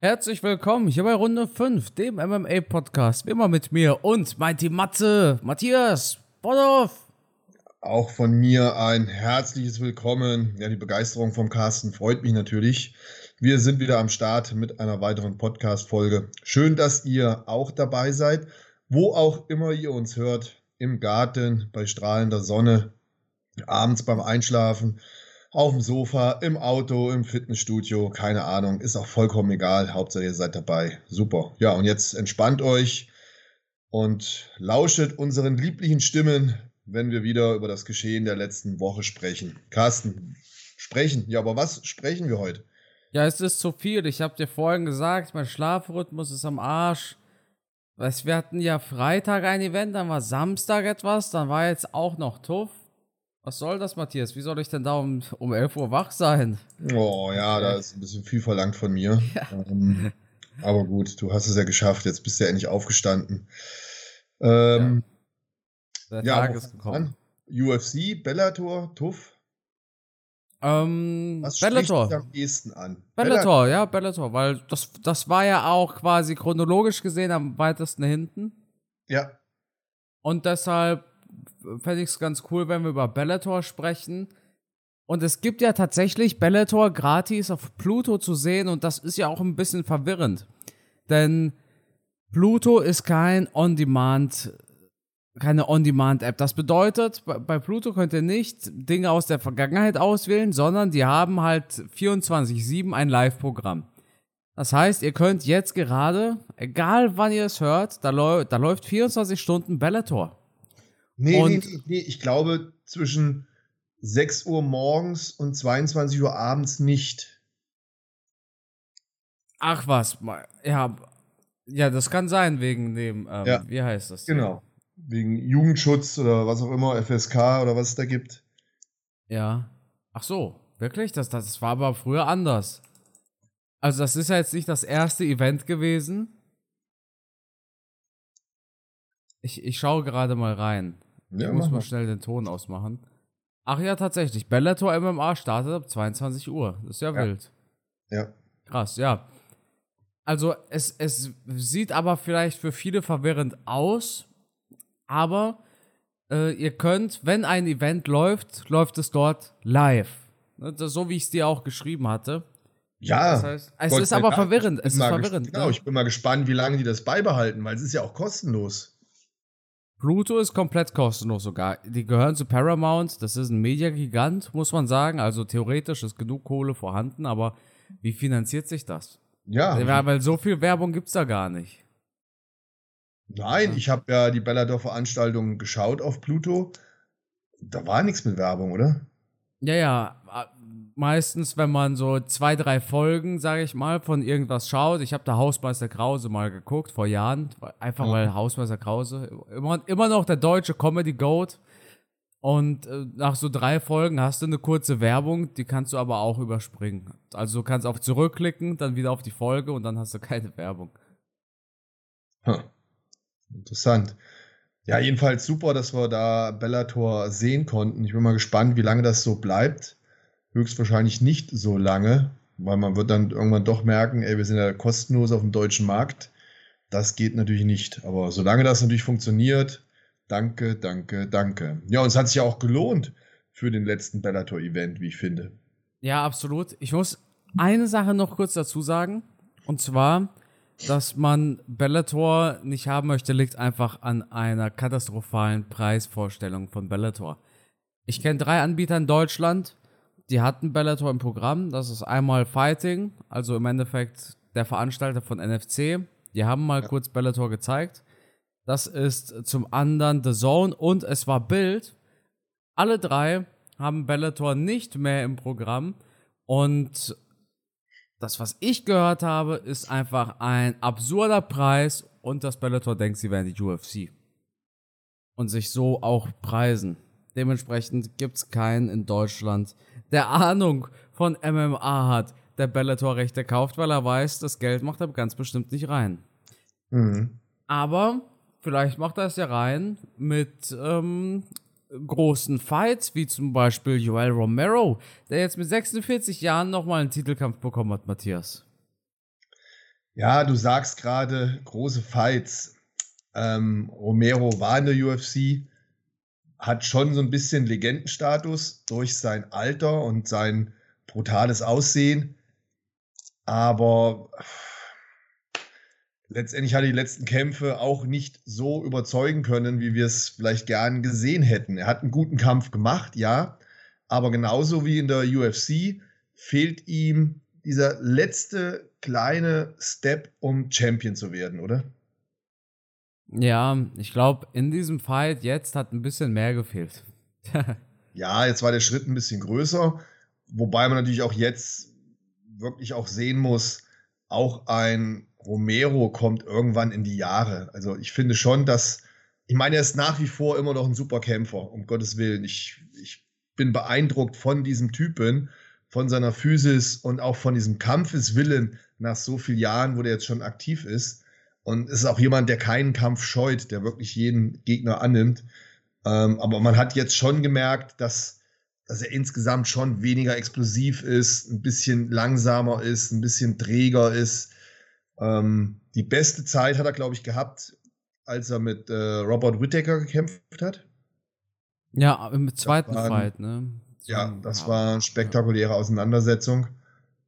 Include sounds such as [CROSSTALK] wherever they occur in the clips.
Herzlich willkommen hier bei Runde 5, dem MMA-Podcast. Wie immer mit mir und Mighty Matze, Matthias, Bonhoff. Auch von mir ein herzliches Willkommen. Ja, die Begeisterung vom Carsten freut mich natürlich. Wir sind wieder am Start mit einer weiteren Podcast-Folge. Schön, dass ihr auch dabei seid, wo auch immer ihr uns hört. Im Garten, bei strahlender Sonne, abends beim Einschlafen auf dem Sofa, im Auto, im Fitnessstudio, keine Ahnung, ist auch vollkommen egal. Hauptsache ihr seid dabei. Super. Ja, und jetzt entspannt euch und lauschet unseren lieblichen Stimmen, wenn wir wieder über das Geschehen der letzten Woche sprechen. Carsten, sprechen. Ja, aber was sprechen wir heute? Ja, es ist zu viel. Ich habe dir vorhin gesagt, mein Schlafrhythmus ist am Arsch. Wir hatten ja Freitag ein Event, dann war Samstag etwas, dann war jetzt auch noch Tuff. Was soll das, Matthias? Wie soll ich denn da um, um 11 Uhr wach sein? Oh ja, da ist ein bisschen viel verlangt von mir. [LAUGHS] Ja. Ähm, aber gut, du hast es ja geschafft. Jetzt bist du ja endlich aufgestanden. Ähm, ja. Der ja, Tag ist gekommen. UFC, Bellator, Tuff. Ähm, Was Bellator. am ehesten an? Bellator, Bellator, ja, Bellator, weil das, das war ja auch quasi chronologisch gesehen am weitesten hinten. Ja. Und deshalb fände ich es ganz cool, wenn wir über Bellator sprechen. Und es gibt ja tatsächlich Bellator gratis auf Pluto zu sehen und das ist ja auch ein bisschen verwirrend. Denn Pluto ist kein On-Demand, keine On-Demand-App. Das bedeutet, bei Pluto könnt ihr nicht Dinge aus der Vergangenheit auswählen, sondern die haben halt 24-7 ein Live-Programm. Das heißt, ihr könnt jetzt gerade, egal wann ihr es hört, da, da läuft 24 Stunden Bellator. Nee, und nee, nee, ich glaube zwischen 6 Uhr morgens und 22 Uhr abends nicht. Ach was, ja, ja, das kann sein wegen dem, ähm, ja, wie heißt das? Genau, wegen Jugendschutz oder was auch immer, FSK oder was es da gibt. Ja. Ach so, wirklich? Das, das war aber früher anders. Also das ist ja jetzt nicht das erste Event gewesen. Ich, ich schaue gerade mal rein. Ja, muss mal schnell den Ton ausmachen. Ach ja, tatsächlich. Bellator MMA startet ab 22 Uhr. Das ist ja, ja. wild. Ja. Krass, ja. Also es, es sieht aber vielleicht für viele verwirrend aus, aber äh, ihr könnt, wenn ein Event läuft, läuft es dort live. Ne, das, so wie ich es dir auch geschrieben hatte. Ja. Das heißt, es Gott ist aber verwirrend. Es ist verwirrend. Genau, ne? ich bin mal gespannt, wie lange die das beibehalten, weil es ist ja auch kostenlos. Pluto ist komplett kostenlos sogar. Die gehören zu Paramount. Das ist ein Mediagigant, muss man sagen. Also theoretisch ist genug Kohle vorhanden, aber wie finanziert sich das? Ja. ja weil so viel Werbung gibt es da gar nicht. Nein, ich habe ja die Bellador-Veranstaltung geschaut auf Pluto. Da war nichts mit Werbung, oder? Ja, ja meistens, wenn man so zwei, drei Folgen, sage ich mal, von irgendwas schaut. Ich habe da Hausmeister Krause mal geguckt vor Jahren, einfach mhm. weil Hausmeister Krause immer, immer noch der deutsche Comedy Goat. Und äh, nach so drei Folgen hast du eine kurze Werbung, die kannst du aber auch überspringen. Also du kannst auf zurückklicken, dann wieder auf die Folge und dann hast du keine Werbung. Hm. Interessant. Ja, jedenfalls super, dass wir da Bellator sehen konnten. Ich bin mal gespannt, wie lange das so bleibt höchstwahrscheinlich nicht so lange, weil man wird dann irgendwann doch merken, ey, wir sind ja kostenlos auf dem deutschen Markt. Das geht natürlich nicht. Aber solange das natürlich funktioniert, danke, danke, danke. Ja, und es hat sich ja auch gelohnt für den letzten Bellator-Event, wie ich finde. Ja, absolut. Ich muss eine Sache noch kurz dazu sagen. Und zwar, dass man Bellator nicht haben möchte, liegt einfach an einer katastrophalen Preisvorstellung von Bellator. Ich kenne drei Anbieter in Deutschland, die hatten Bellator im Programm. Das ist einmal Fighting, also im Endeffekt der Veranstalter von NFC. Die haben mal ja. kurz Bellator gezeigt. Das ist zum anderen The Zone und es war Bild. Alle drei haben Bellator nicht mehr im Programm. Und das, was ich gehört habe, ist einfach ein absurder Preis und dass Bellator denkt, sie wären die UFC. Und sich so auch preisen. Dementsprechend gibt es keinen in Deutschland, der Ahnung von MMA hat, der Bellator-Rechte kauft, weil er weiß, das Geld macht er ganz bestimmt nicht rein. Mhm. Aber vielleicht macht er es ja rein mit ähm, großen Fights, wie zum Beispiel Joel Romero, der jetzt mit 46 Jahren nochmal einen Titelkampf bekommen hat, Matthias. Ja, du sagst gerade große Fights. Ähm, Romero war in der UFC, hat schon so ein bisschen Legendenstatus durch sein Alter und sein brutales Aussehen. Aber letztendlich hat er die letzten Kämpfe auch nicht so überzeugen können, wie wir es vielleicht gern gesehen hätten. Er hat einen guten Kampf gemacht, ja, aber genauso wie in der UFC fehlt ihm dieser letzte kleine Step, um Champion zu werden, oder? Ja, ich glaube, in diesem Fight jetzt hat ein bisschen mehr gefehlt. [LAUGHS] ja, jetzt war der Schritt ein bisschen größer, wobei man natürlich auch jetzt wirklich auch sehen muss, auch ein Romero kommt irgendwann in die Jahre. Also ich finde schon, dass, ich meine, er ist nach wie vor immer noch ein super Kämpfer, um Gottes Willen. Ich, ich bin beeindruckt von diesem Typen, von seiner Physis und auch von diesem Kampfeswillen nach so vielen Jahren, wo der jetzt schon aktiv ist. Und es ist auch jemand, der keinen Kampf scheut, der wirklich jeden Gegner annimmt. Ähm, aber man hat jetzt schon gemerkt, dass, dass er insgesamt schon weniger explosiv ist, ein bisschen langsamer ist, ein bisschen träger ist. Ähm, die beste Zeit hat er, glaube ich, gehabt, als er mit äh, Robert Whittaker gekämpft hat. Ja, im zweiten war, Fight, ne? So, ja, das ja, war eine spektakuläre Auseinandersetzung.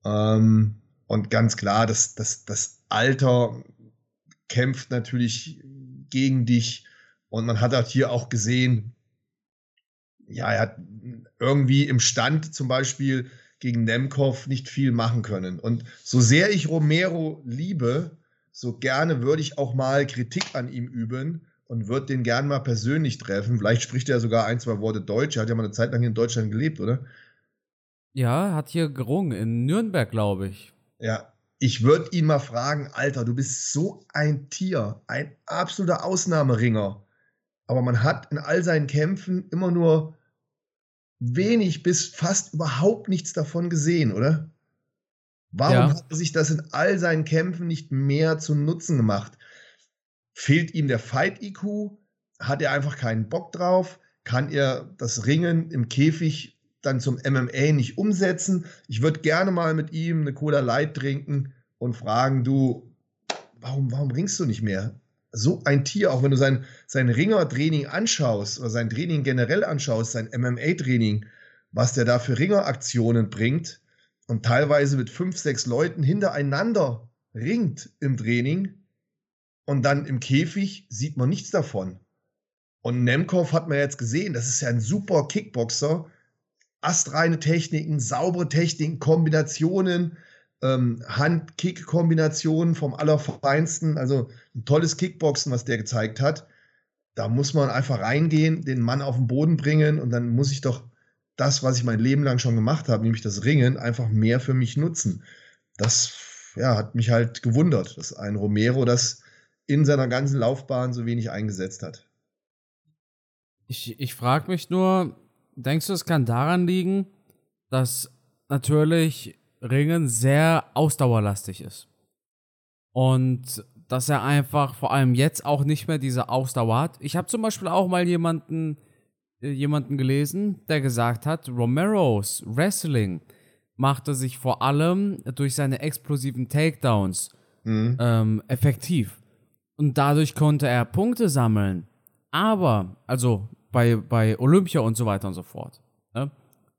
Ähm, und ganz klar, das, das, das Alter kämpft natürlich gegen dich. Und man hat halt hier auch gesehen, ja, er hat irgendwie im Stand zum Beispiel gegen Nemkov nicht viel machen können. Und so sehr ich Romero liebe, so gerne würde ich auch mal Kritik an ihm üben und würde den gern mal persönlich treffen. Vielleicht spricht er sogar ein, zwei Worte Deutsch. Er hat ja mal eine Zeit lang in Deutschland gelebt, oder? Ja, hat hier gerungen, in Nürnberg, glaube ich. Ja, ich würde ihn mal fragen, Alter, du bist so ein Tier, ein absoluter Ausnahmeringer. Aber man hat in all seinen Kämpfen immer nur wenig bis fast überhaupt nichts davon gesehen, oder? Warum ja. hat er sich das in all seinen Kämpfen nicht mehr zu Nutzen gemacht? Fehlt ihm der Fight-IQ? Hat er einfach keinen Bock drauf? Kann er das Ringen im Käfig dann zum MMA nicht umsetzen? Ich würde gerne mal mit ihm eine Cola Light trinken und fragen, du, warum, warum ringst du nicht mehr? so ein Tier, auch wenn du sein, sein Ringertraining anschaust oder sein Training generell anschaust, sein MMA-Training, was der da für Ringeraktionen bringt und teilweise mit fünf, sechs Leuten hintereinander ringt im Training und dann im Käfig sieht man nichts davon. Und Nemkov hat man jetzt gesehen, das ist ja ein super Kickboxer. Astreine Techniken, saubere Techniken, Kombinationen, ähm, Hand-Kick-Kombinationen vom Allerfeinsten. Also ein tolles Kickboxen, was der gezeigt hat. Da muss man einfach reingehen, den Mann auf den Boden bringen und dann muss ich doch das, was ich mein Leben lang schon gemacht habe, nämlich das Ringen, einfach mehr für mich nutzen. Das ja, hat mich halt gewundert, dass ein Romero das in seiner ganzen Laufbahn so wenig eingesetzt hat. Ich, ich frage mich nur, denkst du, es kann daran liegen, dass natürlich Ringen sehr ausdauerlastig ist. Und dass er einfach vor allem jetzt auch nicht mehr diese Ausdauer hat. Ich habe zum Beispiel auch mal jemanden, äh, jemanden gelesen, der gesagt hat, Romeros Wrestling machte sich vor allem durch seine explosiven Takedowns mhm. ähm, effektiv. Und dadurch konnte er Punkte sammeln. Aber, also bei, bei Olympia und so weiter und so fort. Ne?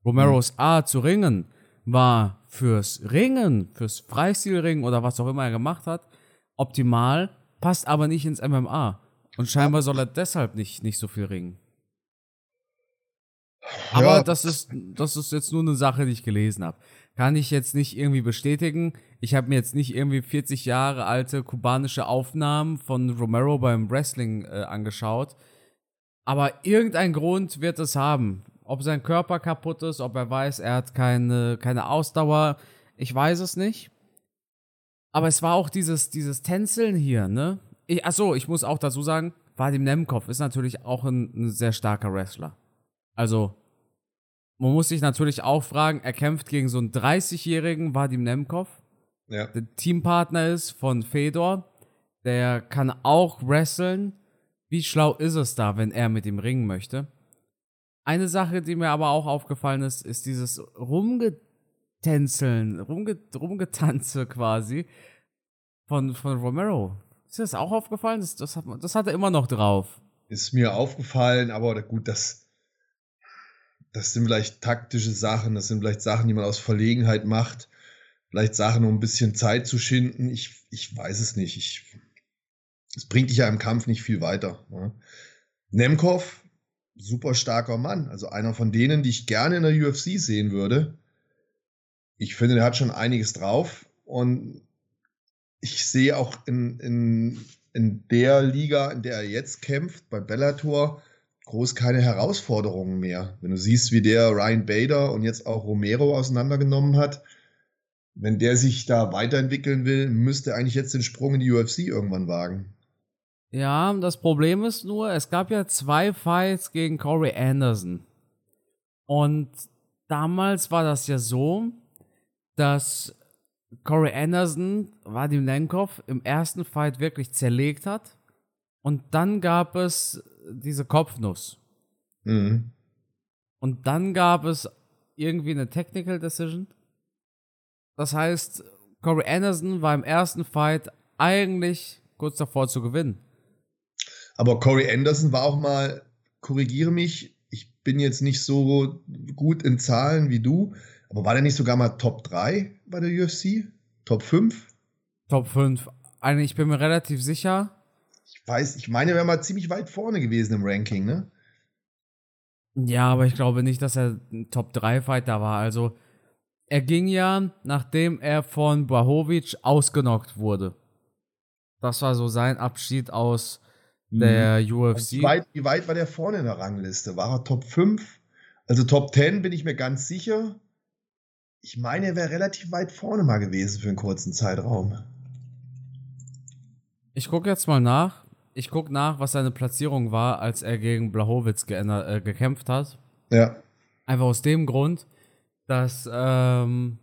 Romeros mhm. Art zu ringen war fürs Ringen, fürs Freistilringen oder was auch immer er gemacht hat, optimal, passt aber nicht ins MMA. Und scheinbar soll er deshalb nicht, nicht so viel ringen. Aber ja. das ist, das ist jetzt nur eine Sache, die ich gelesen habe. Kann ich jetzt nicht irgendwie bestätigen. Ich habe mir jetzt nicht irgendwie 40 Jahre alte kubanische Aufnahmen von Romero beim Wrestling äh, angeschaut. Aber irgendein Grund wird es haben. Ob sein Körper kaputt ist, ob er weiß, er hat keine, keine Ausdauer, ich weiß es nicht. Aber es war auch dieses, dieses Tänzeln hier, ne? Ich, achso, ich muss auch dazu sagen, Vadim Nemkov ist natürlich auch ein, ein sehr starker Wrestler. Also, man muss sich natürlich auch fragen, er kämpft gegen so einen 30-jährigen Vadim Nemkov, ja. der Teampartner ist von Fedor. Der kann auch wresteln. Wie schlau ist es da, wenn er mit ihm ringen möchte? Eine Sache, die mir aber auch aufgefallen ist, ist dieses Rumgetänzeln, rumge Rumgetanze quasi von, von Romero. Ist dir das auch aufgefallen? Das, das, hat, das hat er immer noch drauf. Ist mir aufgefallen, aber gut, das, das sind vielleicht taktische Sachen, das sind vielleicht Sachen, die man aus Verlegenheit macht. Vielleicht Sachen, um ein bisschen Zeit zu schinden. Ich, ich weiß es nicht. Ich, es bringt dich ja im Kampf nicht viel weiter. Ne? Nemkov, super starker Mann. Also einer von denen, die ich gerne in der UFC sehen würde. Ich finde, der hat schon einiges drauf. Und ich sehe auch in, in, in der Liga, in der er jetzt kämpft, bei Bellator, groß keine Herausforderungen mehr. Wenn du siehst, wie der Ryan Bader und jetzt auch Romero auseinandergenommen hat, wenn der sich da weiterentwickeln will, müsste er eigentlich jetzt den Sprung in die UFC irgendwann wagen. Ja, das Problem ist nur, es gab ja zwei Fights gegen Corey Anderson. Und damals war das ja so, dass Corey Anderson Vadim Lenkov im ersten Fight wirklich zerlegt hat. Und dann gab es diese Kopfnuss. Mhm. Und dann gab es irgendwie eine Technical Decision. Das heißt, Corey Anderson war im ersten Fight eigentlich kurz davor zu gewinnen. Aber Corey Anderson war auch mal, korrigiere mich, ich bin jetzt nicht so gut in Zahlen wie du, aber war der nicht sogar mal Top 3 bei der UFC? Top 5? Top 5. Eigentlich, ich bin mir relativ sicher. Ich weiß, ich meine, er wäre mal ziemlich weit vorne gewesen im Ranking, ne? Ja, aber ich glaube nicht, dass er ein Top 3 Fighter war. Also, er ging ja, nachdem er von Blahovic ausgenockt wurde. Das war so sein Abschied aus der mhm. UFC. Wie weit, wie weit war der vorne in der Rangliste? War er Top 5? Also Top 10 bin ich mir ganz sicher. Ich meine, er wäre relativ weit vorne mal gewesen für einen kurzen Zeitraum. Ich gucke jetzt mal nach. Ich gucke nach, was seine Platzierung war, als er gegen Blachowitz äh, gekämpft hat. Ja. Einfach aus dem Grund, dass, ähm,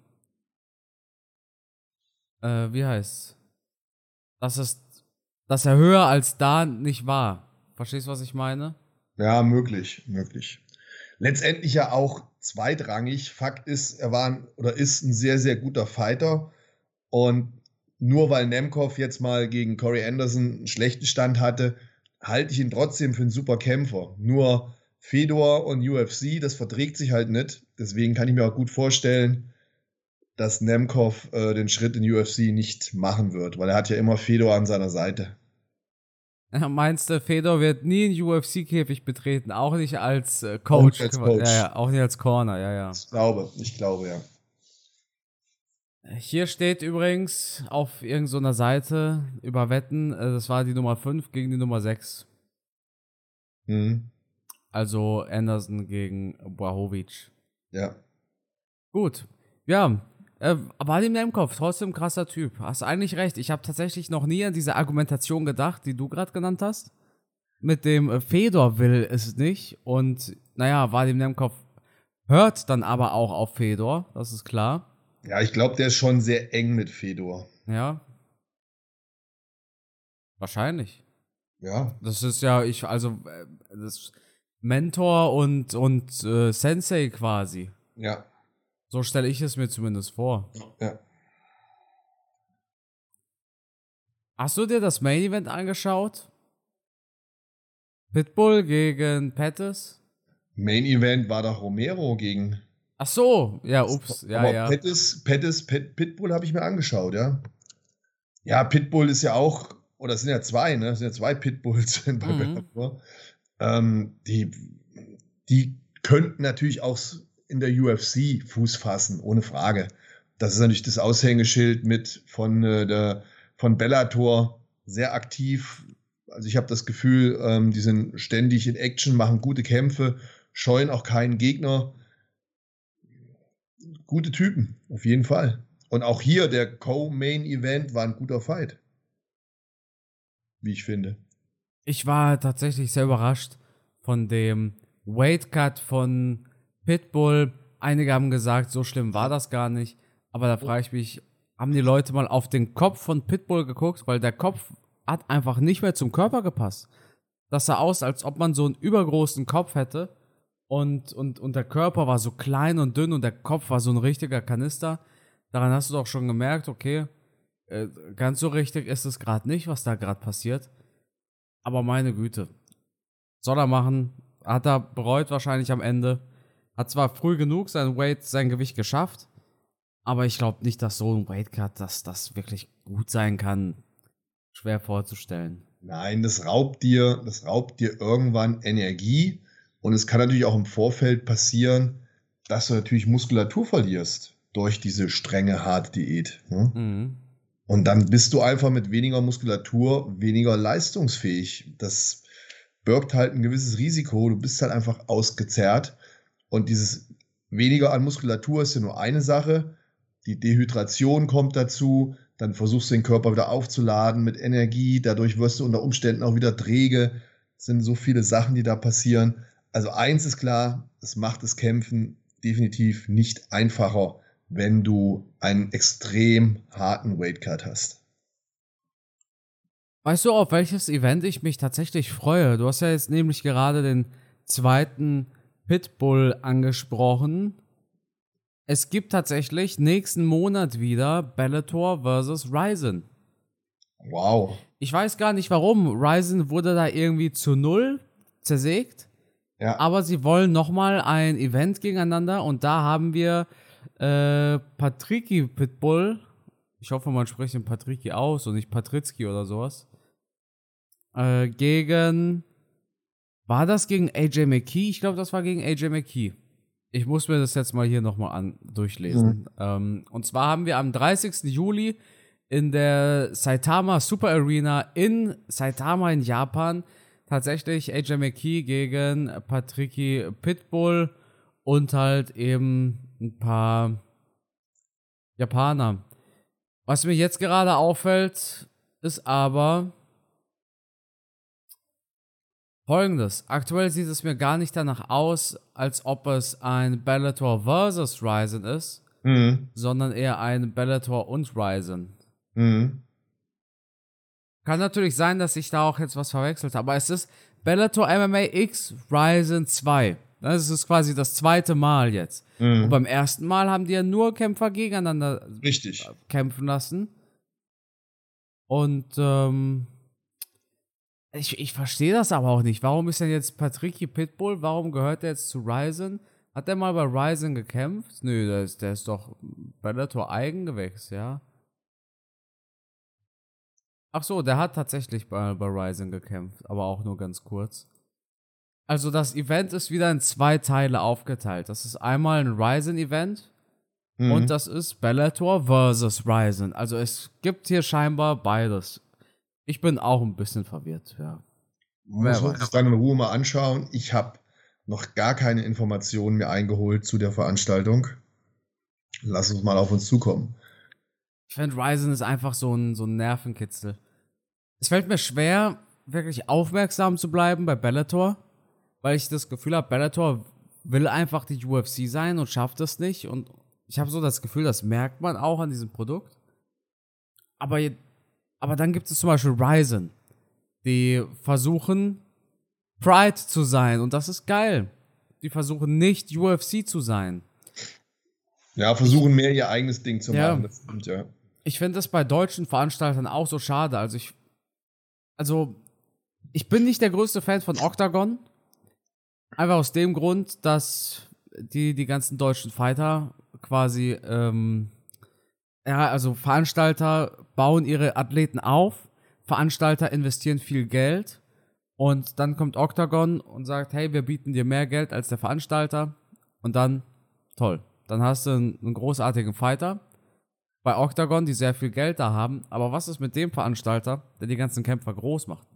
äh, wie heißt dass es, dass er höher als da nicht war. Verstehst du, was ich meine? Ja, möglich, möglich. Letztendlich ja auch zweitrangig. Fakt ist, er war oder ist ein sehr, sehr guter Fighter. Und nur weil Nemkov jetzt mal gegen Corey Anderson einen schlechten Stand hatte, halte ich ihn trotzdem für einen super Kämpfer. Nur Fedor und UFC, das verträgt sich halt nicht. Deswegen kann ich mir auch gut vorstellen, dass Nemkov äh, den Schritt in UFC nicht machen wird, weil er hat ja immer Fedor an seiner Seite. Meinst du, Fedor wird nie einen UFC-Käfig betreten, auch nicht als äh, Coach. Auch, als Coach. Ja, ja, auch nicht als Corner, ja, ja. Ich glaube, ich glaube, ja. Hier steht übrigens auf irgendeiner Seite über Wetten, äh, das war die Nummer 5 gegen die Nummer 6. Mhm. Also Anderson gegen Blahovic. Ja. Gut. Ja, äh, war dem im Kopf, trotzdem krasser Typ. Hast eigentlich recht. Ich habe tatsächlich noch nie an diese Argumentation gedacht, die du gerade genannt hast. Mit dem äh, Fedor will es nicht. Und naja, war dem Nemkov hört dann aber auch auf Fedor, das ist klar. Ja, ich glaube, der ist schon sehr eng mit Fedor. Ja. Wahrscheinlich. Ja. Das ist ja, ich, also, äh, das Mentor und, und äh, Sensei quasi. Ja. So stelle ich es mir zumindest vor. Ja. Hast du dir das Main Event angeschaut? Pitbull gegen Pettis? Main Event war doch Romero gegen. Ach so, ja, ups, ja, Aber ja. Pettis, Pettis, Pit, Pitbull habe ich mir angeschaut, ja. Ja, Pitbull ist ja auch, oder es sind ja zwei, ne? Es sind ja zwei Pitbulls [LAUGHS] bei mhm. Bellator. Ähm, die, die könnten natürlich auch in der UFC Fuß fassen, ohne Frage. Das ist natürlich das Aushängeschild mit von, äh, der, von Bellator sehr aktiv. Also ich habe das Gefühl, ähm, die sind ständig in Action, machen gute Kämpfe, scheuen auch keinen Gegner. Gute Typen, auf jeden Fall. Und auch hier der Co-Main-Event war ein guter Fight. Wie ich finde. Ich war tatsächlich sehr überrascht von dem Weight Cut von Pitbull, einige haben gesagt, so schlimm war das gar nicht. Aber da frage ich mich, haben die Leute mal auf den Kopf von Pitbull geguckt? Weil der Kopf hat einfach nicht mehr zum Körper gepasst. Das sah aus, als ob man so einen übergroßen Kopf hätte und, und, und der Körper war so klein und dünn und der Kopf war so ein richtiger Kanister. Daran hast du doch schon gemerkt, okay, äh, ganz so richtig ist es gerade nicht, was da gerade passiert. Aber meine Güte. Soll er machen. Hat er bereut wahrscheinlich am Ende. Hat zwar früh genug sein Weight, sein Gewicht geschafft. Aber ich glaube nicht, dass so ein Weightcut, dass das wirklich gut sein kann. Schwer vorzustellen. Nein, das raubt dir, das raubt dir irgendwann Energie. Und es kann natürlich auch im Vorfeld passieren, dass du natürlich Muskulatur verlierst durch diese strenge, harte Diät. Ne? Mhm. Und dann bist du einfach mit weniger Muskulatur weniger leistungsfähig. Das birgt halt ein gewisses Risiko. Du bist halt einfach ausgezerrt. Und dieses weniger an Muskulatur ist ja nur eine Sache. Die Dehydration kommt dazu. Dann versuchst du den Körper wieder aufzuladen mit Energie. Dadurch wirst du unter Umständen auch wieder träge. Es sind so viele Sachen, die da passieren. Also eins ist klar, es macht das Kämpfen definitiv nicht einfacher, wenn du einen extrem harten Weightcut hast. Weißt du, auf welches Event ich mich tatsächlich freue? Du hast ja jetzt nämlich gerade den zweiten Pitbull angesprochen. Es gibt tatsächlich nächsten Monat wieder Bellator vs. Ryzen. Wow. Ich weiß gar nicht warum. Ryzen wurde da irgendwie zu null zersägt. Ja. Aber sie wollen nochmal ein Event gegeneinander und da haben wir äh, Patriki Pitbull. Ich hoffe, man spricht den Patriki aus und nicht Patritzki oder sowas. Äh, gegen. War das gegen AJ McKee? Ich glaube, das war gegen AJ McKee. Ich muss mir das jetzt mal hier nochmal an durchlesen. Mhm. Ähm, und zwar haben wir am 30. Juli in der Saitama Super Arena in Saitama in Japan tatsächlich AJ McKee gegen Patricky Pitbull und halt eben ein paar Japaner. Was mir jetzt gerade auffällt, ist aber folgendes. Aktuell sieht es mir gar nicht danach aus, als ob es ein Bellator versus Ryzen ist, mhm. sondern eher ein Bellator und Ryzen. Mhm. Kann natürlich sein, dass ich da auch jetzt was verwechselt habe, aber es ist Bellator MMA X Ryzen 2. Das ist quasi das zweite Mal jetzt. Mhm. Und beim ersten Mal haben die ja nur Kämpfer gegeneinander Richtig. kämpfen lassen. Und ähm, ich, ich verstehe das aber auch nicht. Warum ist denn jetzt Patricky Pitbull? Warum gehört er jetzt zu Ryzen? Hat er mal bei Ryzen gekämpft? Nö, der ist, der ist doch Bellator Eigengewächs, ja. Ach so, der hat tatsächlich bei, bei Ryzen gekämpft, aber auch nur ganz kurz. Also das Event ist wieder in zwei Teile aufgeteilt. Das ist einmal ein Ryzen-Event mhm. und das ist Bellator versus Ryzen. Also es gibt hier scheinbar beides. Ich bin auch ein bisschen verwirrt, ja. Muss man sich dann in Ruhe mal anschauen. Ich habe noch gar keine Informationen mehr eingeholt zu der Veranstaltung. Lass uns mal auf uns zukommen. Ich finde, Ryzen ist einfach so ein, so ein Nervenkitzel. Es fällt mir schwer, wirklich aufmerksam zu bleiben bei Bellator, weil ich das Gefühl habe, Bellator will einfach die UFC sein und schafft es nicht. Und ich habe so das Gefühl, das merkt man auch an diesem Produkt. Aber, aber dann gibt es zum Beispiel Ryzen, die versuchen, Pride zu sein. Und das ist geil. Die versuchen nicht UFC zu sein. Ja, versuchen mehr ihr eigenes Ding zu machen. Das stimmt, ja ich finde das bei deutschen Veranstaltern auch so schade. Also ich, also ich bin nicht der größte Fan von Octagon. Einfach aus dem Grund, dass die, die ganzen deutschen Fighter quasi, ähm, ja, also Veranstalter bauen ihre Athleten auf, Veranstalter investieren viel Geld und dann kommt Octagon und sagt, hey, wir bieten dir mehr Geld als der Veranstalter und dann, toll, dann hast du einen, einen großartigen Fighter bei Octagon, die sehr viel Geld da haben. Aber was ist mit dem Veranstalter, der die ganzen Kämpfer groß macht?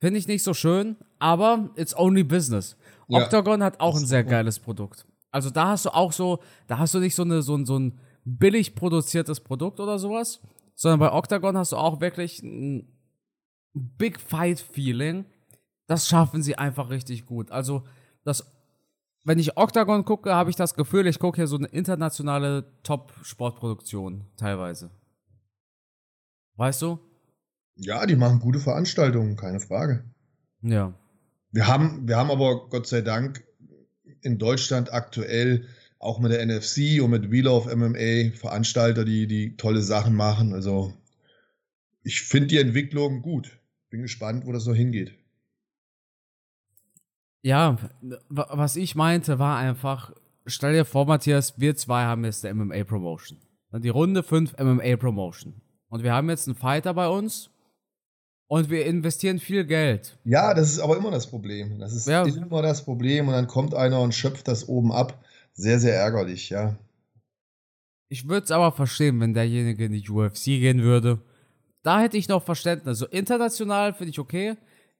Finde ich nicht so schön, aber it's only business. Ja. Octagon hat auch ein sehr geiles Produkt. Also da hast du auch so, da hast du nicht so, eine, so, ein, so ein billig produziertes Produkt oder sowas, sondern bei Octagon hast du auch wirklich ein Big Fight Feeling. Das schaffen sie einfach richtig gut. Also das wenn ich Octagon gucke, habe ich das Gefühl, ich gucke hier so eine internationale Top-Sportproduktion teilweise. Weißt du? Ja, die machen gute Veranstaltungen, keine Frage. Ja. Wir haben, wir haben aber Gott sei Dank in Deutschland aktuell auch mit der NFC und mit Wheel of MMA Veranstalter, die, die tolle Sachen machen. Also ich finde die Entwicklung gut. Bin gespannt, wo das so hingeht. Ja, was ich meinte, war einfach, stell dir vor, Matthias, wir zwei haben jetzt der MMA-Promotion. Die Runde 5 MMA-Promotion. Und wir haben jetzt einen Fighter bei uns und wir investieren viel Geld. Ja, das ist aber immer das Problem. Das ist ja. immer das Problem und dann kommt einer und schöpft das oben ab. Sehr, sehr ärgerlich, ja. Ich würde es aber verstehen, wenn derjenige in die UFC gehen würde. Da hätte ich noch Verständnis. So international finde ich okay.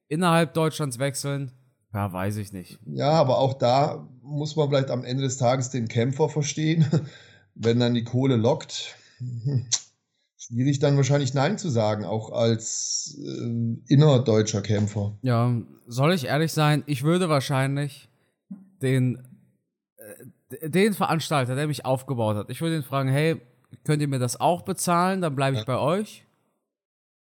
Innerhalb Deutschlands wechseln, ja, weiß ich nicht. Ja, aber auch da muss man vielleicht am Ende des Tages den Kämpfer verstehen. [LAUGHS] Wenn dann die Kohle lockt, [LAUGHS] schwierig dann wahrscheinlich Nein zu sagen, auch als äh, innerdeutscher Kämpfer. Ja, soll ich ehrlich sein, ich würde wahrscheinlich den, den Veranstalter, der mich aufgebaut hat, ich würde ihn fragen, hey, könnt ihr mir das auch bezahlen? Dann bleibe ich ja. bei euch.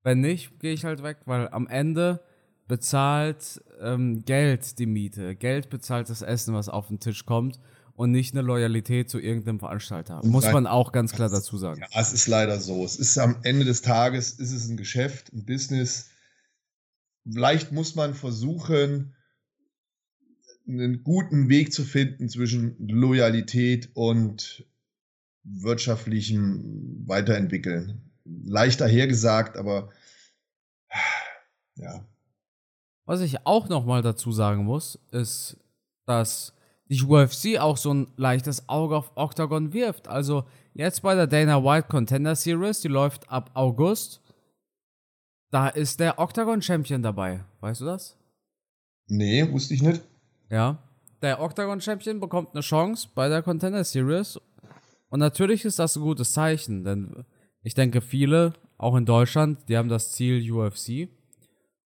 Wenn nicht, gehe ich halt weg, weil am Ende bezahlt ähm, Geld die Miete. Geld bezahlt das Essen, was auf den Tisch kommt und nicht eine Loyalität zu irgendeinem Veranstalter. Muss man auch ganz klar dazu sagen. Ja, es ist leider so. Es ist am Ende des Tages ist es ein Geschäft, ein Business. Vielleicht muss man versuchen, einen guten Weg zu finden zwischen Loyalität und wirtschaftlichem Weiterentwickeln. Leichter hergesagt, aber ja, was ich auch nochmal dazu sagen muss, ist, dass die UFC auch so ein leichtes Auge auf Octagon wirft. Also jetzt bei der Dana White Contender Series, die läuft ab August, da ist der Octagon Champion dabei. Weißt du das? Nee, wusste ich nicht. Ja. Der Octagon Champion bekommt eine Chance bei der Contender Series. Und natürlich ist das ein gutes Zeichen, denn ich denke, viele, auch in Deutschland, die haben das Ziel UFC.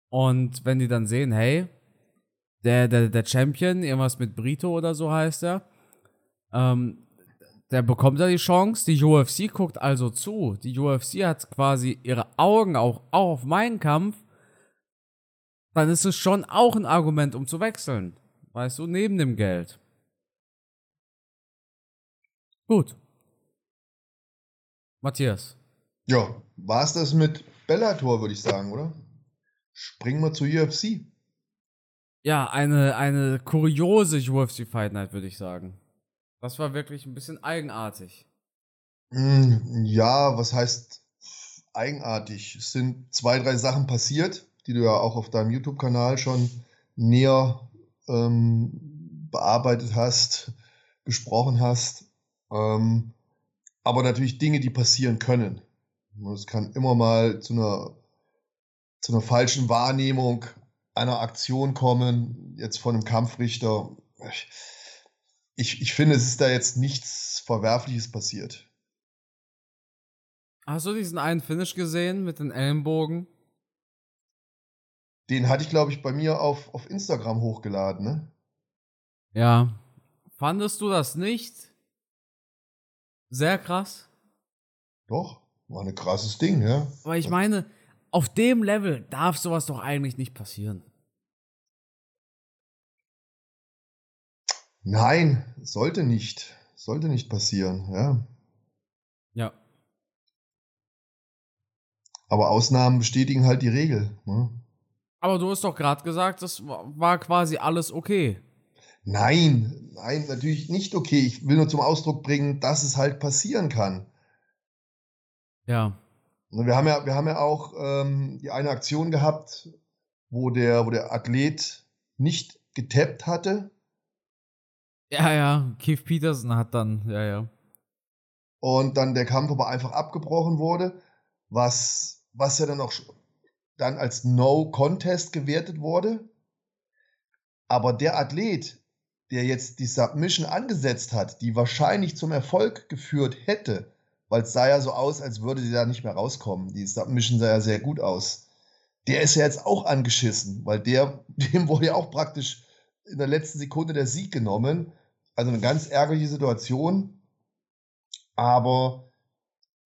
Und wenn die dann sehen, hey, der, der, der Champion, irgendwas mit Brito oder so heißt er, ähm, der bekommt ja die Chance. Die UFC guckt also zu. Die UFC hat quasi ihre Augen auch, auch auf meinen Kampf. Dann ist es schon auch ein Argument, um zu wechseln. Weißt du, neben dem Geld. Gut. Matthias. Ja, war es das mit Bellator, würde ich sagen, oder? Springen wir zur UFC. Ja, eine, eine kuriose UFC Fight Night, würde ich sagen. Das war wirklich ein bisschen eigenartig. Hm, ja, was heißt eigenartig? Es sind zwei, drei Sachen passiert, die du ja auch auf deinem YouTube-Kanal schon näher ähm, bearbeitet hast, besprochen hast. Ähm, aber natürlich Dinge, die passieren können. Es kann immer mal zu einer zu einer falschen Wahrnehmung einer Aktion kommen, jetzt von einem Kampfrichter. Ich, ich finde, es ist da jetzt nichts Verwerfliches passiert. Hast du diesen einen Finish gesehen mit den Ellenbogen? Den hatte ich, glaube ich, bei mir auf, auf Instagram hochgeladen, ne? Ja. Fandest du das nicht sehr krass? Doch, war ein krasses Ding, ja. Weil ich meine, auf dem Level darf sowas doch eigentlich nicht passieren. Nein, sollte nicht. Sollte nicht passieren, ja. Ja. Aber Ausnahmen bestätigen halt die Regel. Ne? Aber du hast doch gerade gesagt, das war quasi alles okay. Nein, nein, natürlich nicht okay. Ich will nur zum Ausdruck bringen, dass es halt passieren kann. Ja. Wir haben ja, wir haben ja auch ähm, die eine Aktion gehabt, wo der, wo der Athlet nicht getappt hatte. Ja, ja, Keith Peterson hat dann, ja, ja. Und dann der Kampf aber einfach abgebrochen wurde, was, was ja dann auch dann als No-Contest gewertet wurde. Aber der Athlet, der jetzt die Submission angesetzt hat, die wahrscheinlich zum Erfolg geführt hätte, weil es sah ja so aus, als würde die da nicht mehr rauskommen. Die Submission sah ja sehr gut aus. Der ist ja jetzt auch angeschissen, weil der, [LAUGHS] dem wurde ja auch praktisch in der letzten Sekunde der Sieg genommen. Also eine ganz ärgerliche Situation. Aber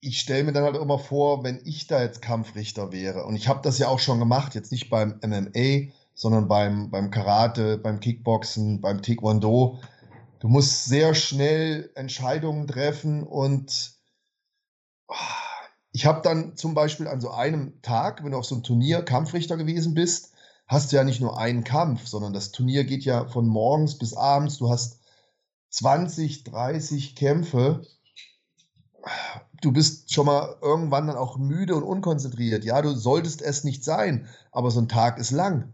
ich stelle mir dann halt immer vor, wenn ich da jetzt Kampfrichter wäre, und ich habe das ja auch schon gemacht, jetzt nicht beim MMA, sondern beim, beim Karate, beim Kickboxen, beim Taekwondo. Du musst sehr schnell Entscheidungen treffen und ich habe dann zum Beispiel an so einem Tag, wenn du auf so einem Turnier Kampfrichter gewesen bist, hast du ja nicht nur einen Kampf, sondern das Turnier geht ja von morgens bis abends. Du hast 20, 30 Kämpfe. Du bist schon mal irgendwann dann auch müde und unkonzentriert. Ja, du solltest es nicht sein, aber so ein Tag ist lang.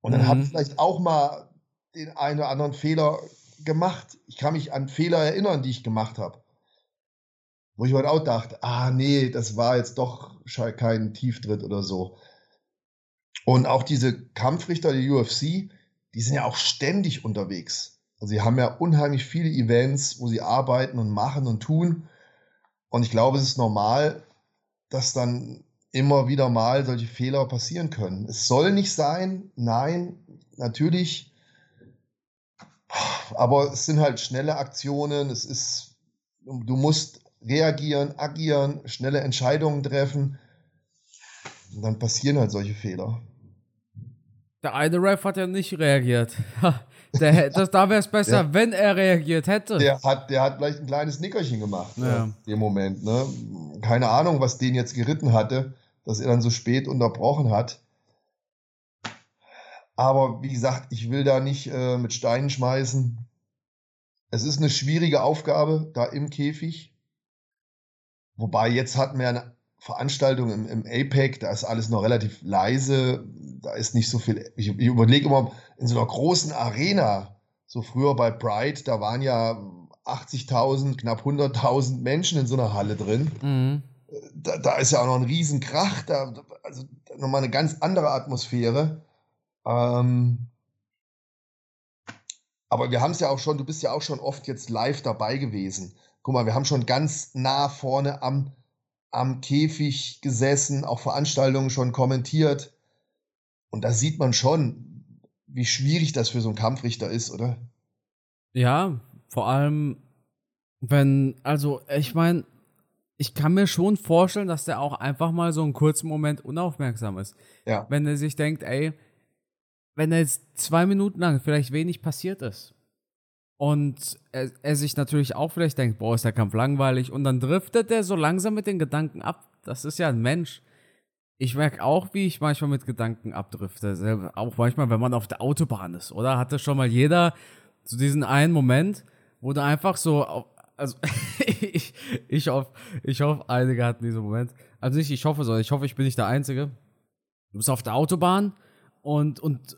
Und dann mhm. habe ich vielleicht auch mal den einen oder anderen Fehler gemacht. Ich kann mich an Fehler erinnern, die ich gemacht habe. Wo ich heute auch dachte, ah nee, das war jetzt doch kein Tieftritt oder so. Und auch diese Kampfrichter der UFC, die sind ja auch ständig unterwegs. Also sie haben ja unheimlich viele Events, wo sie arbeiten und machen und tun. Und ich glaube, es ist normal, dass dann immer wieder mal solche Fehler passieren können. Es soll nicht sein, nein, natürlich. Aber es sind halt schnelle Aktionen, es ist, du musst reagieren, agieren, schnelle Entscheidungen treffen. Und dann passieren halt solche Fehler. Der eine Ref hat ja nicht reagiert. Der, das, da wäre es besser, der, wenn er reagiert hätte. Der hat, der hat vielleicht ein kleines Nickerchen gemacht ja. in dem Moment. Ne? Keine Ahnung, was den jetzt geritten hatte, dass er dann so spät unterbrochen hat. Aber wie gesagt, ich will da nicht äh, mit Steinen schmeißen. Es ist eine schwierige Aufgabe da im Käfig. Wobei jetzt hatten wir eine Veranstaltung im, im APEC, da ist alles noch relativ leise, da ist nicht so viel. Ich, ich überlege immer, in so einer großen Arena, so früher bei Pride, da waren ja 80.000, knapp 100.000 Menschen in so einer Halle drin. Mhm. Da, da, ist ja auch noch ein Riesenkrach, da, also nochmal eine ganz andere Atmosphäre. Ähm, aber wir haben es ja auch schon, du bist ja auch schon oft jetzt live dabei gewesen. Guck mal, wir haben schon ganz nah vorne am, am Käfig gesessen, auch Veranstaltungen schon kommentiert. Und da sieht man schon, wie schwierig das für so einen Kampfrichter ist, oder? Ja, vor allem, wenn, also ich meine, ich kann mir schon vorstellen, dass der auch einfach mal so einen kurzen Moment unaufmerksam ist. Ja. Wenn er sich denkt, ey, wenn er jetzt zwei Minuten lang vielleicht wenig passiert ist und er, er, sich natürlich auch vielleicht denkt, boah, ist der Kampf langweilig. Und dann driftet er so langsam mit den Gedanken ab. Das ist ja ein Mensch. Ich merke auch, wie ich manchmal mit Gedanken abdrifte. Auch manchmal, wenn man auf der Autobahn ist, oder? Hatte schon mal jeder so diesen einen Moment, wo du einfach so, also [LAUGHS] ich, ich hoffe, ich hoffe, einige hatten diesen Moment. Also nicht, ich hoffe, sondern ich hoffe, ich bin nicht der Einzige. Du bist auf der Autobahn und, und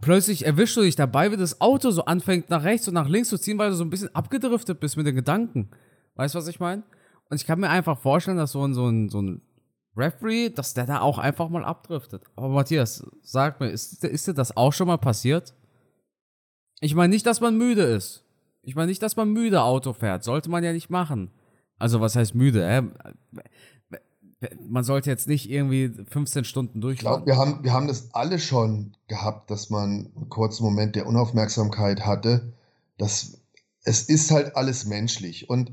plötzlich erwischst du dich dabei, wie das Auto so anfängt, nach rechts und nach links zu ziehen, weil du so ein bisschen abgedriftet bist mit den Gedanken. Weißt du, was ich meine? Und ich kann mir einfach vorstellen, dass so ein, so ein, so ein Referee, dass der da auch einfach mal abdriftet. Aber Matthias, sag mir, ist, ist dir das auch schon mal passiert? Ich meine nicht, dass man müde ist. Ich meine nicht, dass man müde Auto fährt. Sollte man ja nicht machen. Also, was heißt müde? Äh? Man sollte jetzt nicht irgendwie 15 Stunden durchlaufen. Ich glaube, wir haben, wir haben das alle schon gehabt, dass man einen kurzen Moment der Unaufmerksamkeit hatte. Das, es ist halt alles menschlich. Und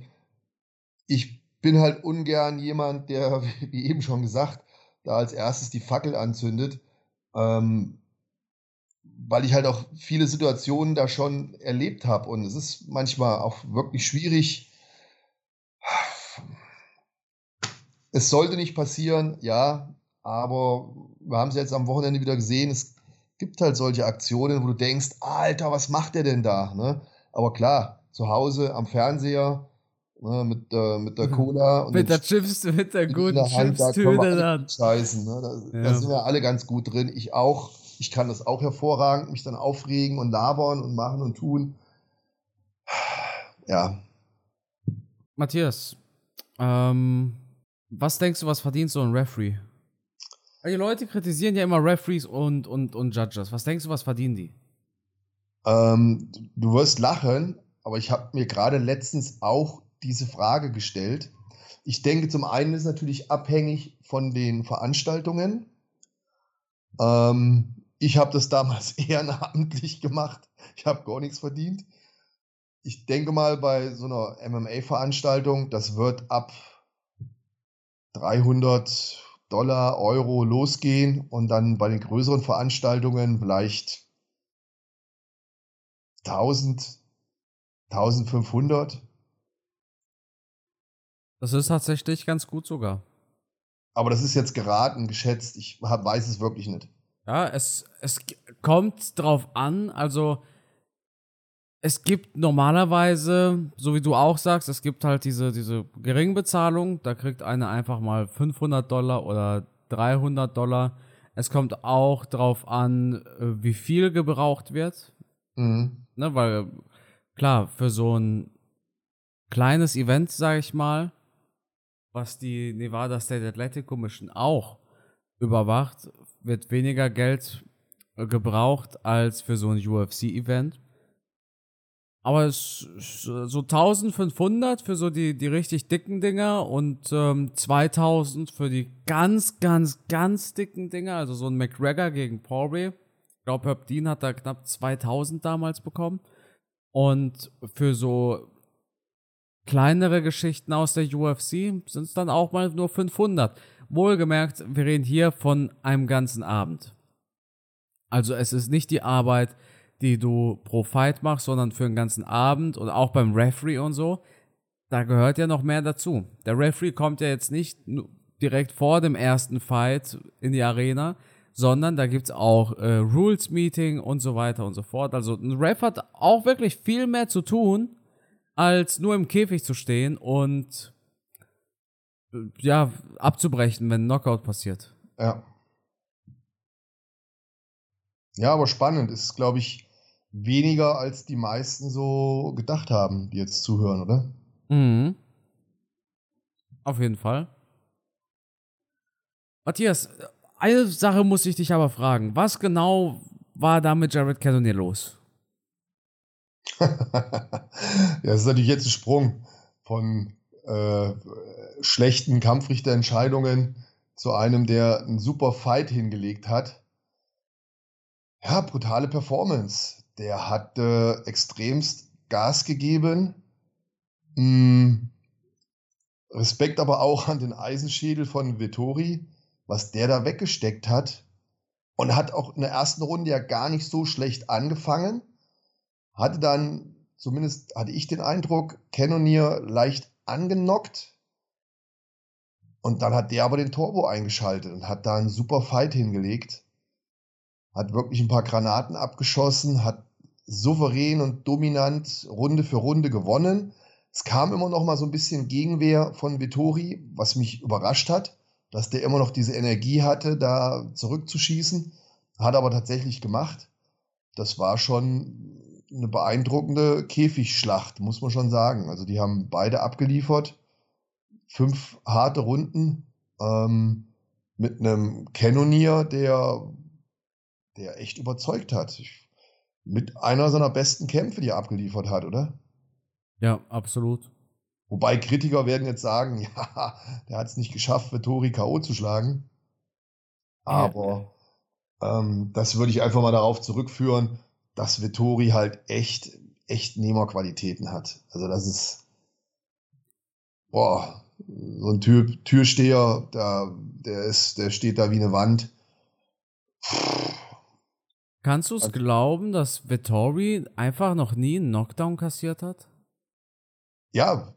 ich bin halt ungern jemand, der, [LAUGHS] wie eben schon gesagt, da als erstes die Fackel anzündet. Ähm, weil ich halt auch viele Situationen da schon erlebt habe. Und es ist manchmal auch wirklich schwierig, Es sollte nicht passieren, ja, aber wir haben es jetzt am Wochenende wieder gesehen. Es gibt halt solche Aktionen, wo du denkst, Alter, was macht der denn da? Ne? Aber klar, zu Hause am Fernseher ne, mit, äh, mit der Cola und mit der Chips, mit der guten Chips-Tüte dann. Scheißen, ne? da, ja. da sind wir alle ganz gut drin. Ich auch. Ich kann das auch hervorragend, mich dann aufregen und labern und machen und tun. Ja. Matthias, ähm, was denkst du, was verdient so ein Referee? Die Leute kritisieren ja immer Referees und, und, und Judges. Was denkst du, was verdienen die? Ähm, du wirst lachen, aber ich habe mir gerade letztens auch diese Frage gestellt. Ich denke, zum einen ist natürlich abhängig von den Veranstaltungen. Ähm, ich habe das damals [LAUGHS] ehrenamtlich gemacht. Ich habe gar nichts verdient. Ich denke mal, bei so einer MMA-Veranstaltung, das wird ab 300 Dollar, Euro losgehen und dann bei den größeren Veranstaltungen vielleicht 1000, 1500. Das ist tatsächlich ganz gut sogar. Aber das ist jetzt geraten, geschätzt. Ich hab, weiß es wirklich nicht. Ja, es, es kommt drauf an. Also, es gibt normalerweise, so wie du auch sagst, es gibt halt diese, diese Geringbezahlung. Da kriegt einer einfach mal 500 Dollar oder 300 Dollar. Es kommt auch drauf an, äh, wie viel gebraucht wird. Mhm. Ne, weil, klar, für so ein kleines Event, sag ich mal, was die Nevada State Athletic Commission auch überwacht, wird weniger Geld äh, gebraucht als für so ein UFC-Event. Aber es, so 1500 für so die, die richtig dicken Dinger und ähm, 2000 für die ganz, ganz, ganz dicken Dinger. Also so ein McGregor gegen Poirier. Ich glaube, Herb Dean hat da knapp 2000 damals bekommen. Und für so kleinere Geschichten aus der UFC sind es dann auch mal nur 500. Wohlgemerkt, wir reden hier von einem ganzen Abend. Also es ist nicht die Arbeit, die du pro Fight machst, sondern für den ganzen Abend und auch beim Referee und so. Da gehört ja noch mehr dazu. Der Referee kommt ja jetzt nicht direkt vor dem ersten Fight in die Arena, sondern da gibt es auch äh, Rules Meeting und so weiter und so fort. Also ein Ref hat auch wirklich viel mehr zu tun, als nur im Käfig zu stehen und äh, ja, abzubrechen, wenn ein Knockout passiert. Ja. Ja, aber spannend ist, glaube ich, weniger als die meisten so gedacht haben, die jetzt zuhören, oder? Mhm. Auf jeden Fall. Matthias, eine Sache muss ich dich aber fragen. Was genau war da mit Jared Cannonier los? [LAUGHS] ja, das ist natürlich jetzt ein Sprung von äh, schlechten Kampfrichterentscheidungen zu einem, der einen super Fight hingelegt hat. Ja, brutale Performance. Der hat äh, extremst Gas gegeben. Hm. Respekt aber auch an den Eisenschädel von Vittori, was der da weggesteckt hat. Und hat auch in der ersten Runde ja gar nicht so schlecht angefangen. Hatte dann, zumindest hatte ich den Eindruck, Cannonier leicht angenockt. Und dann hat der aber den Turbo eingeschaltet und hat da einen super Fight hingelegt hat wirklich ein paar Granaten abgeschossen, hat souverän und dominant Runde für Runde gewonnen. Es kam immer noch mal so ein bisschen Gegenwehr von Vittori, was mich überrascht hat, dass der immer noch diese Energie hatte, da zurückzuschießen. Hat aber tatsächlich gemacht. Das war schon eine beeindruckende Käfigschlacht, muss man schon sagen. Also die haben beide abgeliefert. Fünf harte Runden ähm, mit einem Cannoneer, der der echt überzeugt hat. Mit einer seiner besten Kämpfe, die er abgeliefert hat, oder? Ja, absolut. Wobei Kritiker werden jetzt sagen, [LAUGHS] ja, der hat es nicht geschafft, Vettori K.O. zu schlagen. Aber ja. ähm, das würde ich einfach mal darauf zurückführen, dass Vettori halt echt, echt Nehmerqualitäten hat. Also das ist, boah, so ein Tür, Türsteher, der, der, ist, der steht da wie eine Wand. Kannst du es also, glauben, dass Vittori einfach noch nie einen Knockdown kassiert hat? Ja,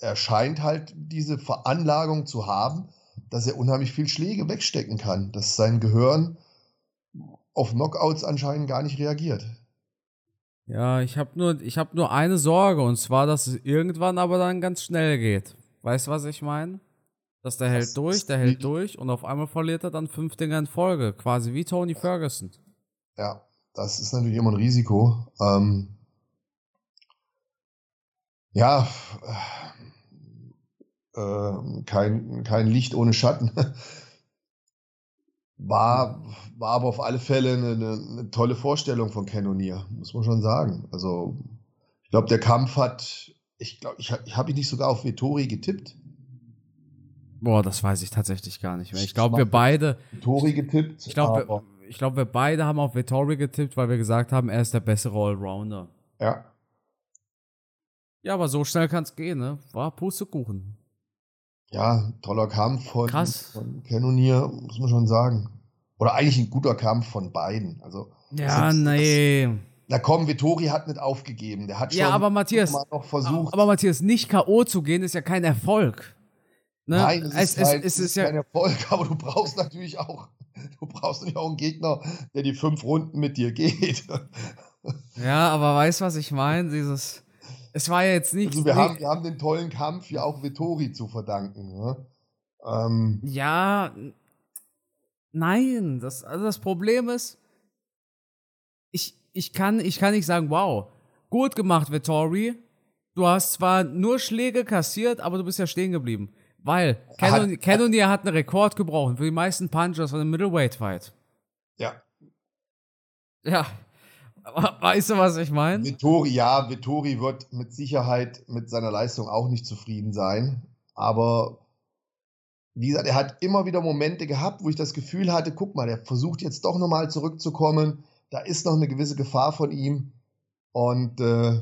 er scheint halt diese Veranlagung zu haben, dass er unheimlich viel Schläge wegstecken kann, dass sein Gehirn auf Knockouts anscheinend gar nicht reagiert. Ja, ich habe nur, hab nur eine Sorge und zwar, dass es irgendwann aber dann ganz schnell geht. Weißt du, was ich meine? Dass der das hält durch, der hält durch und auf einmal verliert er dann fünf Dinge in Folge, quasi wie Tony Ferguson. Ja, das ist natürlich immer ein Risiko. Ähm, ja, äh, kein, kein Licht ohne Schatten. [LAUGHS] War, war aber auf alle Fälle eine, eine tolle Vorstellung von Cannoneer, muss man schon sagen. Also, ich glaube, der Kampf hat, ich glaube, ich, ich habe ihn nicht sogar auf Vittori getippt. Boah, das weiß ich tatsächlich gar nicht mehr. Ich glaube, wir beide. Vittori getippt. Ich glaube, ich glaube, wir beide haben auf Vittori getippt, weil wir gesagt haben, er ist der bessere Allrounder. Ja. Ja, aber so schnell kann es gehen, ne? War Pustekuchen. Ja, toller Kampf von, Krass. von Cannoneer, muss man schon sagen. Oder eigentlich ein guter Kampf von beiden. Also, ja, nee. na komm, Vittori hat nicht aufgegeben. Der hat schon ja, aber Matthias, mal noch versucht. Aber, aber Matthias, nicht K.O. zu gehen, ist ja kein Erfolg. Ne? Nein, es, es, ist, kein, es, ist ja kein Erfolg, [LAUGHS] aber du brauchst natürlich auch, [LAUGHS] du brauchst natürlich auch einen Gegner, der die fünf Runden mit dir geht. [LAUGHS] Ja, aber weißt du, was ich meine? Dieses, es war ja jetzt nicht. Also wir, haben, wir haben den tollen Kampf ja auch Vittori zu verdanken. Ne? Ähm, ja, nein, das, also das Problem ist, ich, ich, kann, ich kann nicht sagen, wow, gut gemacht, Vittori. Du hast zwar nur Schläge kassiert, aber du bist ja stehen geblieben. Weil Cannonier hat, hat einen Rekord gebrochen für die meisten Punches von einem Middleweight-Fight. Ja. Ja. Weißt du, was ich meine? Vittori, ja, Vittori wird mit Sicherheit mit seiner Leistung auch nicht zufrieden sein. Aber wie gesagt, er hat immer wieder Momente gehabt, wo ich das Gefühl hatte, guck mal, der versucht jetzt doch nochmal zurückzukommen. Da ist noch eine gewisse Gefahr von ihm. Und äh,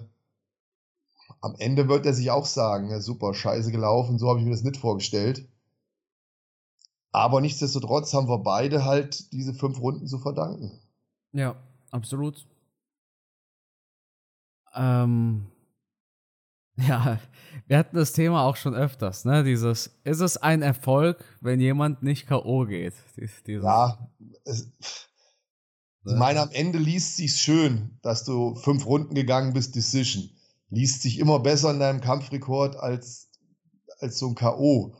am Ende wird er sich auch sagen, ja, super, scheiße gelaufen, so habe ich mir das nicht vorgestellt. Aber nichtsdestotrotz haben wir beide halt diese fünf Runden zu verdanken. Ja, absolut. Ähm, [LAUGHS] ja, wir hatten das Thema auch schon öfters, ne? Dieses, ist es ein Erfolg, wenn jemand nicht K.O. geht? Dies, ja, es, ich meine, am Ende liest sich schön, dass du fünf Runden gegangen bist, Decision. Liest sich immer besser in deinem Kampfrekord als, als so ein K.O.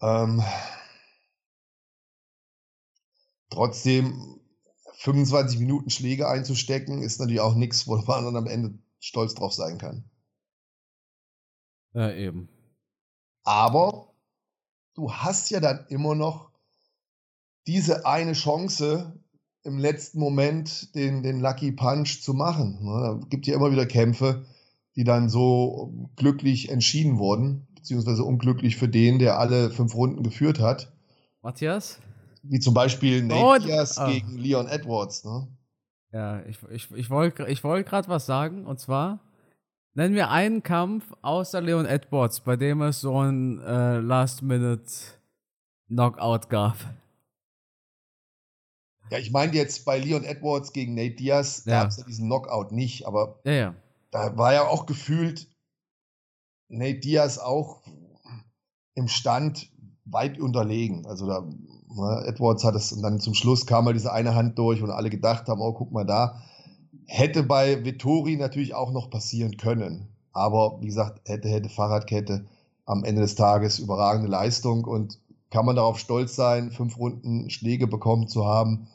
Ähm, trotzdem 25 Minuten Schläge einzustecken, ist natürlich auch nichts, wo man dann am Ende stolz drauf sein kann. Ja, eben. Aber du hast ja dann immer noch diese eine Chance, im letzten Moment den, den Lucky Punch zu machen. Ne? Da gibt ja immer wieder Kämpfe, die dann so glücklich entschieden wurden, beziehungsweise unglücklich für den, der alle fünf Runden geführt hat. Matthias? Wie zum Beispiel Nate oh, Diaz oh. gegen Leon Edwards. Ne? Ja, ich, ich, ich wollte ich wollt gerade was sagen, und zwar nennen wir einen Kampf außer Leon Edwards, bei dem es so ein äh, Last-Minute-Knockout gab. Ja, ich meine jetzt bei Leon Edwards gegen Nate Diaz ja. gab es ja diesen Knockout nicht, aber ja, ja. Da war ja auch gefühlt Nate Diaz auch im Stand weit unterlegen. Also da Ne? Edwards hat es und dann zum Schluss kam mal diese eine Hand durch und alle gedacht haben, oh, guck mal da. Hätte bei Vittori natürlich auch noch passieren können. Aber wie gesagt, hätte, hätte Fahrradkette am Ende des Tages überragende Leistung und kann man darauf stolz sein, fünf Runden Schläge bekommen zu haben.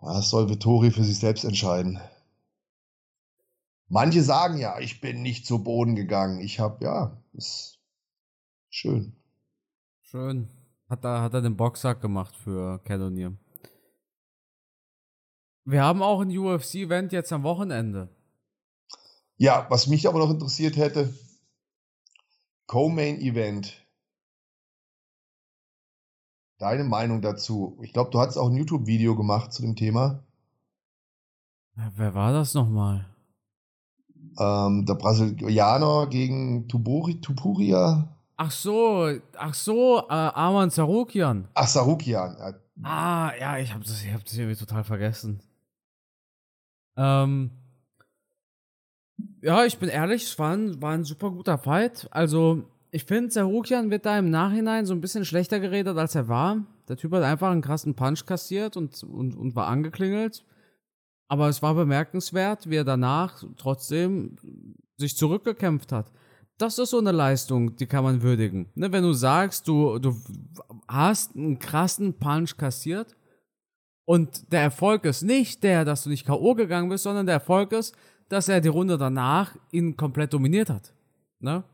Das soll Vittori für sich selbst entscheiden. Manche sagen ja, ich bin nicht zu Boden gegangen. Ich habe, ja, ist schön. Schön. Hat er, hat er den Boxsack gemacht für Cannonier. Wir haben auch ein UFC-Event jetzt am Wochenende. Ja, was mich aber noch interessiert hätte, Co-Main-Event. Deine Meinung dazu? Ich glaube, du hast auch ein YouTube-Video gemacht zu dem Thema. Ja, wer war das nochmal? Ähm, der Brasilianer gegen Tuburi, Tupuria. Ach so, ach so, äh, Arman Sarukian. Ach, Sarukian. Ja. Ah, ja, ich habe das, hab das irgendwie total vergessen. Ähm, ja, ich bin ehrlich, es war ein, war ein super guter Fight. Also, ich finde, Sarukian wird da im Nachhinein so ein bisschen schlechter geredet, als er war. Der Typ hat einfach einen krassen Punch kassiert und, und, und war angeklingelt. Aber es war bemerkenswert, wie er danach trotzdem sich zurückgekämpft hat das ist so eine Leistung, die kann man würdigen. Ne, wenn du sagst, du, du hast einen krassen Punch kassiert und der Erfolg ist nicht der, dass du nicht K.O. gegangen bist, sondern der Erfolg ist, dass er die Runde danach ihn komplett dominiert hat. Ne?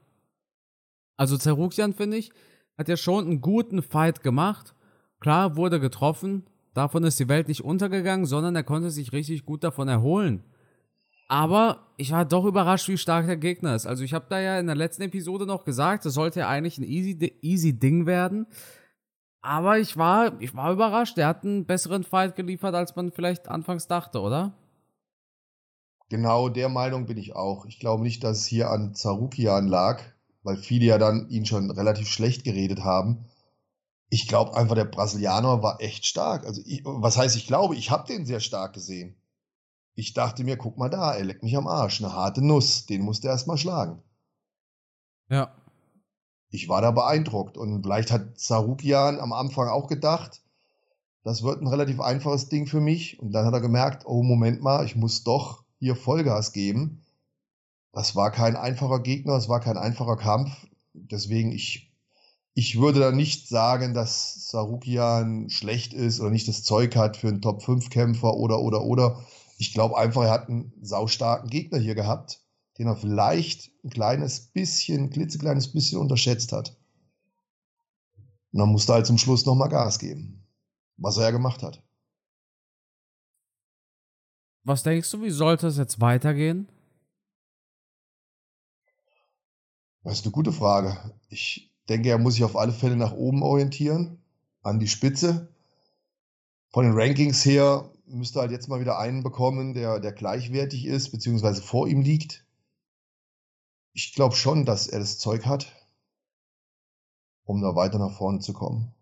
Also Zerukian, finde ich, hat ja schon einen guten Fight gemacht. Klar, wurde getroffen. Davon ist die Welt nicht untergegangen, sondern er konnte sich richtig gut davon erholen. Aber ich war doch überrascht, wie stark der Gegner ist. Also ich habe da ja in der letzten Episode noch gesagt, das sollte ja eigentlich ein easy, easy Ding werden. Aber ich war, ich war überrascht. Der hat einen besseren Fight geliefert, als man vielleicht anfangs dachte, oder? Genau der Meinung bin ich auch. Ich glaube nicht, dass es hier an Zarukian lag, weil viele ja dann ihn schon relativ schlecht geredet haben. Ich glaube einfach, der Brasilianer war echt stark. Also, ich, was heißt, ich glaube, ich habe den sehr stark gesehen. Ich dachte mir, guck mal da, er leckt mich am Arsch. Eine harte Nuss, den musste er erstmal schlagen. Ja. ich war da beeindruckt. Und vielleicht hat Sarukian am Anfang auch gedacht, das wird ein relativ einfaches Ding für mich. Und dann hat er gemerkt, oh, Moment mal, ich muss doch hier Vollgas geben. Das war kein einfacher Gegner, es war kein einfacher Kampf. Deswegen, ich, ich würde da nicht sagen, dass Sarukian schlecht ist oder nicht das Zeug hat für einen Top-5-Kämpfer oder, oder, oder. Ich glaube einfach, er hat einen saustarken Gegner hier gehabt den er vielleicht ein kleines bisschen, klitzekleines bisschen unterschätzt hat. Und dann musste er halt zum Schluss nochmal Gas geben, was er ja gemacht hat. Was denkst du, wie sollte es jetzt weitergehen? Das ist eine gute Frage. Ich denke, er muss sich auf alle Fälle nach oben orientieren, an die Spitze. Von den Rankings her müsste er halt jetzt mal wieder einen bekommen, der, der gleichwertig ist, beziehungsweise vor ihm liegt ich glaube schon, dass er das Zeug hat, um da weiter nach vorne zu kommen.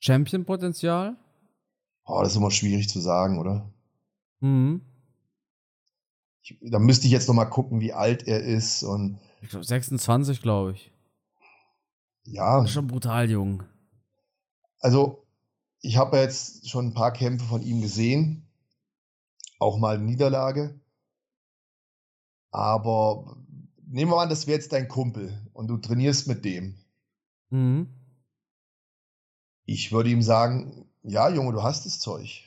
Champion-Potenzial? Oh, das ist immer schwierig zu sagen, oder? Mhm. Ich, da müsste ich jetzt noch mal gucken, wie alt er ist und. Ich glaube 26, glaube ich. Ja. Schon brutal jung. Also, ich habe ja jetzt schon ein paar Kämpfe von ihm gesehen. Auch mal eine Niederlage. Aber nehmen wir an, das wäre jetzt dein Kumpel und du trainierst mit dem. Mhm. Ich würde ihm sagen, ja, Junge, du hast das Zeug.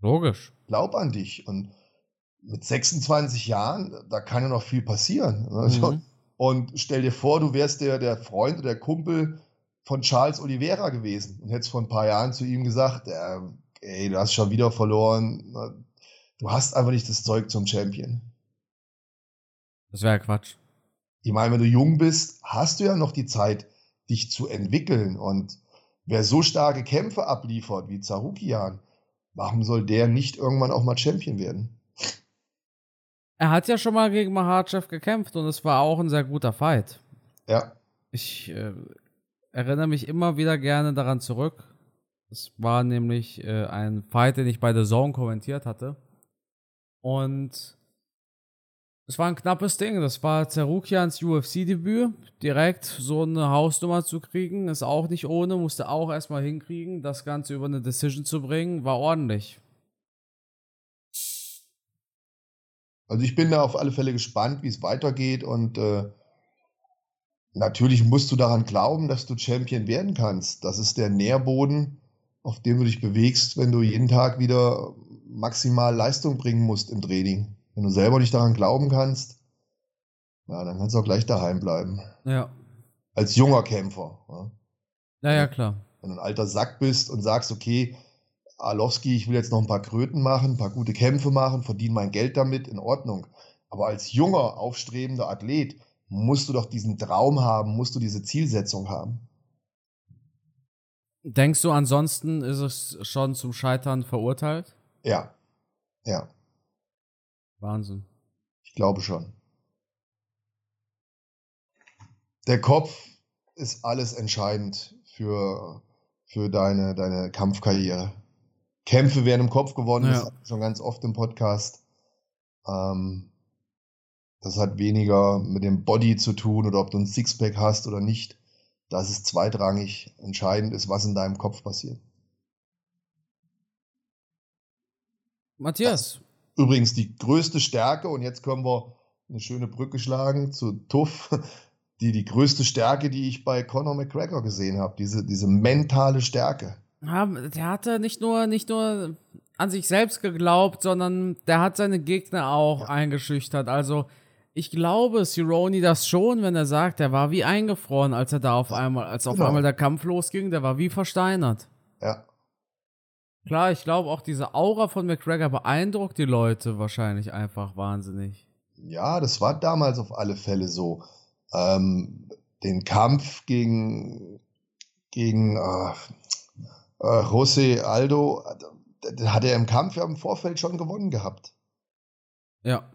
Logisch. Glaub an dich. Und mit 26 Jahren, da kann ja noch viel passieren. Also, mhm. Und stell dir vor, du wärst der, der Freund oder der Kumpel von Charles Oliveira gewesen und hättest vor ein paar Jahren zu ihm gesagt, äh, ey, du hast schon wieder verloren. Du hast einfach nicht das Zeug zum Champion. Das wäre Quatsch ich meine, wenn du jung bist, hast du ja noch die Zeit, dich zu entwickeln. Und wer so starke Kämpfe abliefert wie Zarukian, warum soll der nicht irgendwann auch mal Champion werden? Er hat ja schon mal gegen Mahachev gekämpft und es war auch ein sehr guter Fight. Ja. Ich äh, erinnere mich immer wieder gerne daran zurück. Es war nämlich äh, ein Fight, den ich bei The Zone kommentiert hatte. Und es war ein knappes Ding. Das war Zerukians UFC-Debüt. Direkt so eine Hausnummer zu kriegen, ist auch nicht ohne. Musste auch erstmal hinkriegen. Das Ganze über eine Decision zu bringen, war ordentlich. Also ich bin da auf alle Fälle gespannt, wie es weitergeht. Und äh, natürlich musst du daran glauben, dass du Champion werden kannst. Das ist der Nährboden, auf dem du dich bewegst, wenn du jeden Tag wieder maximal Leistung bringen musst im Training. Wenn du selber nicht daran glauben kannst, ja, dann kannst du auch gleich daheim bleiben. Ja. Als junger Kämpfer. Ja, ja, ja klar. Wenn du ein alter Sack bist und sagst, okay, Alowski, ich will jetzt noch ein paar Kröten machen, ein paar gute Kämpfe machen, verdiene mein Geld damit, in Ordnung. Aber als junger, aufstrebender Athlet musst du doch diesen Traum haben, musst du diese Zielsetzung haben. Denkst du, ansonsten ist es schon zum Scheitern verurteilt? Ja. Ja. Wahnsinn. Ich glaube schon. Der Kopf ist alles entscheidend für, für deine, deine Kampfkarriere. Kämpfe werden im Kopf gewonnen, ja. das schon ganz oft im Podcast. Ähm, das hat weniger mit dem Body zu tun oder ob du ein Sixpack hast oder nicht. Das ist zweitrangig. Entscheidend ist, was in deinem Kopf passiert. Matthias, Übrigens die größte Stärke, und jetzt können wir eine schöne Brücke schlagen zu Tuff, die, die größte Stärke, die ich bei Conor McGregor gesehen habe, diese, diese mentale Stärke. Ja, der hatte nicht nur, nicht nur an sich selbst geglaubt, sondern der hat seine Gegner auch ja. eingeschüchtert. Also ich glaube Cironi das schon, wenn er sagt, er war wie eingefroren, als er da auf einmal, als auf genau. einmal der Kampf losging, der war wie versteinert. Ja, Klar, ich glaube auch diese Aura von McGregor beeindruckt die Leute wahrscheinlich einfach wahnsinnig. Ja, das war damals auf alle Fälle so. Ähm, den Kampf gegen, gegen äh, äh, José Aldo, hat er im Kampf ja im Vorfeld schon gewonnen gehabt. Ja.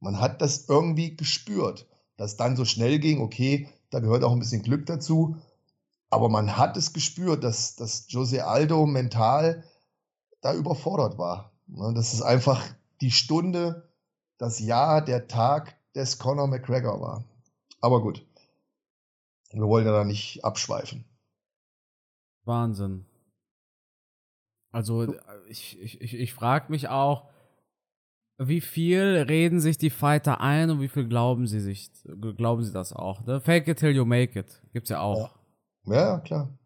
Man hat das irgendwie gespürt, dass dann so schnell ging, okay, da gehört auch ein bisschen Glück dazu. Aber man hat es gespürt, dass, dass Jose Aldo mental da überfordert war. Ne, dass es einfach die Stunde, das Jahr, der Tag des Conor McGregor war. Aber gut, Wir wollen ja da nicht abschweifen. Wahnsinn. Also ich, ich, ich, ich frage mich auch, wie viel reden sich die Fighter ein und wie viel glauben sie sich, glauben sie das auch? Ne? Fake it till you make it. Gibt's ja auch. Ja, ja klar.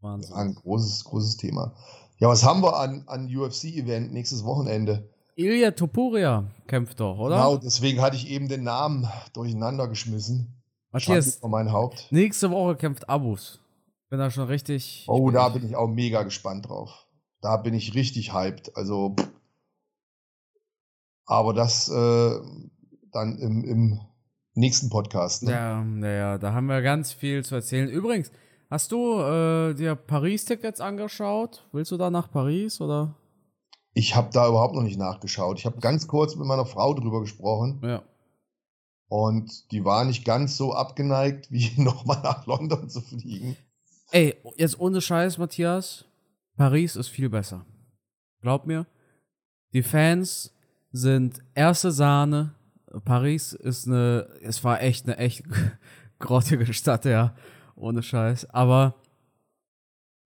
Wahnsinn. Ein großes, großes Thema. Ja, was haben wir an, an UFC-Event nächstes Wochenende? Ilya Topuria kämpft doch, oder? Genau, deswegen hatte ich eben den Namen durcheinander geschmissen. Matthias, mein Haupt. nächste Woche kämpft Abus. Bin da schon richtig. Oh, da bin ich auch mega gespannt drauf. Da bin ich richtig hyped. Also, aber das äh, dann im, im nächsten Podcast. Ne? Ja, naja, da haben wir ganz viel zu erzählen. Übrigens, hast du äh, dir Paris-Tickets angeschaut? Willst du da nach Paris oder? Ich habe da überhaupt noch nicht nachgeschaut. Ich habe ganz kurz mit meiner Frau drüber gesprochen. Ja. Und die war nicht ganz so abgeneigt, [LAUGHS] wie nochmal nach London zu fliegen. Ey, jetzt ohne Scheiß, Matthias. Paris ist viel besser. Glaub mir. Die Fans sind erste Sahne. Paris ist eine, es war echt eine echt [LAUGHS] grottige Stadt, ja. Ohne Scheiß. Aber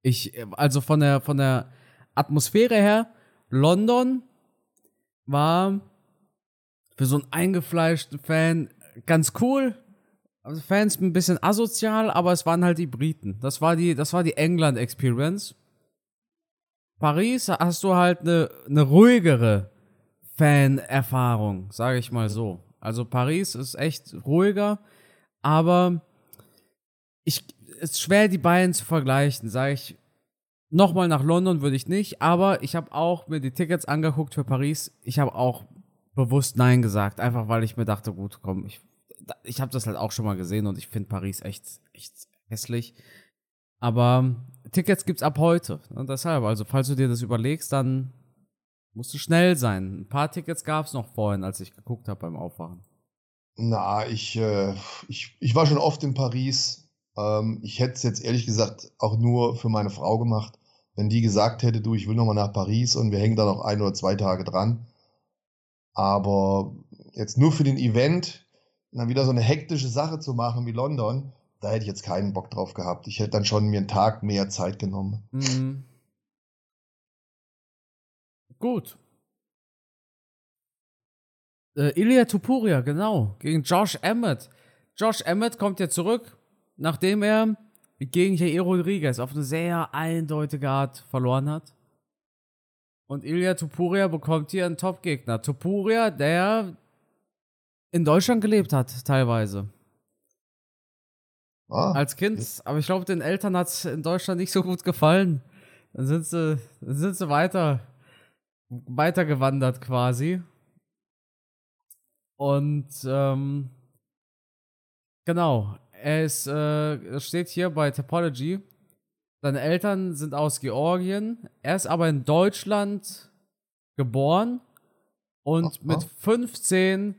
ich, also von der, von der Atmosphäre her, London war für so einen eingefleischten Fan ganz cool. Also Fans ein bisschen asozial, aber es waren halt die Briten. Das war die, das war die England-Experience. Paris hast du halt eine, eine ruhigere Fan-Erfahrung, sage ich mal so. Also Paris ist echt ruhiger, aber ich es ist schwer die beiden zu vergleichen, sage ich. Nochmal nach London würde ich nicht, aber ich habe auch mir die Tickets angeguckt für Paris. Ich habe auch bewusst Nein gesagt, einfach weil ich mir dachte, gut, komm, ich ich habe das halt auch schon mal gesehen und ich finde Paris echt, echt hässlich. Aber Tickets gibt's ab heute. Und deshalb, also falls du dir das überlegst, dann musst du schnell sein. Ein paar Tickets gab's noch vorhin, als ich geguckt habe beim Aufwachen. Na, ich, äh, ich, ich war schon oft in Paris. Ähm, ich hätte es jetzt ehrlich gesagt auch nur für meine Frau gemacht, wenn die gesagt hätte, du, ich will nochmal nach Paris und wir hängen da noch ein oder zwei Tage dran. Aber jetzt nur für den Event, dann wieder so eine hektische Sache zu machen wie London, da hätte ich jetzt keinen Bock drauf gehabt. Ich hätte dann schon mir einen Tag mehr Zeit genommen. Mhm. Gut. Äh, Ilya Tupuria, genau, gegen Josh Emmett. Josh Emmett kommt ja zurück, nachdem er gegen Jair Rodriguez auf eine sehr eindeutige Art verloren hat. Und Ilya Tupuria bekommt hier einen Top-Gegner. Tupuria, der in Deutschland gelebt hat, teilweise. Ah, Als Kind. Aber ich glaube, den Eltern hat es in Deutschland nicht so gut gefallen. Dann sind sie, dann sind sie weiter, weiter gewandert quasi. Und ähm, genau, er ist, äh, steht hier bei Topology. Seine Eltern sind aus Georgien. Er ist aber in Deutschland geboren und Ach, mit 15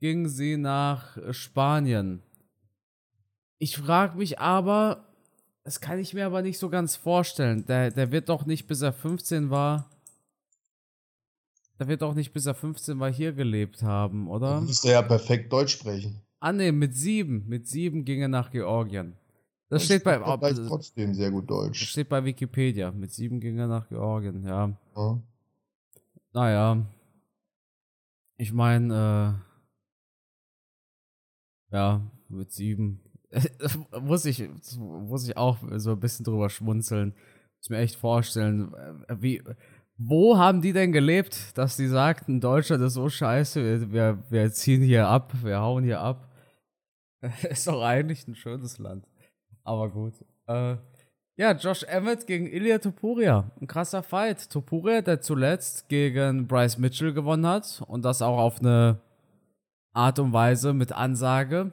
ging sie nach Spanien. Ich frage mich aber, das kann ich mir aber nicht so ganz vorstellen. Der, der wird doch nicht, bis er 15 war. Der wird doch nicht, bis er 15 war, hier gelebt haben, oder? Dann müsste er ja perfekt Deutsch sprechen. Ah, ne, mit sieben. Mit sieben ging er nach Georgien. Das, das steht bei. Ob, trotzdem sehr gut Deutsch. Das steht bei Wikipedia. Mit sieben ging er nach Georgien, ja. ja. Naja. Ich meine, äh, ja, mit sieben. [LAUGHS] muss, ich, muss ich auch so ein bisschen drüber schmunzeln. Muss mir echt vorstellen, äh, wie, wo haben die denn gelebt, dass die sagten, Deutschland ist so scheiße, wir, wir ziehen hier ab, wir hauen hier ab. [LAUGHS] ist doch eigentlich ein schönes Land. Aber gut. Äh, ja, Josh Emmett gegen Ilya Topuria. Ein krasser Fight. Topuria, der zuletzt gegen Bryce Mitchell gewonnen hat und das auch auf eine Art und Weise mit Ansage.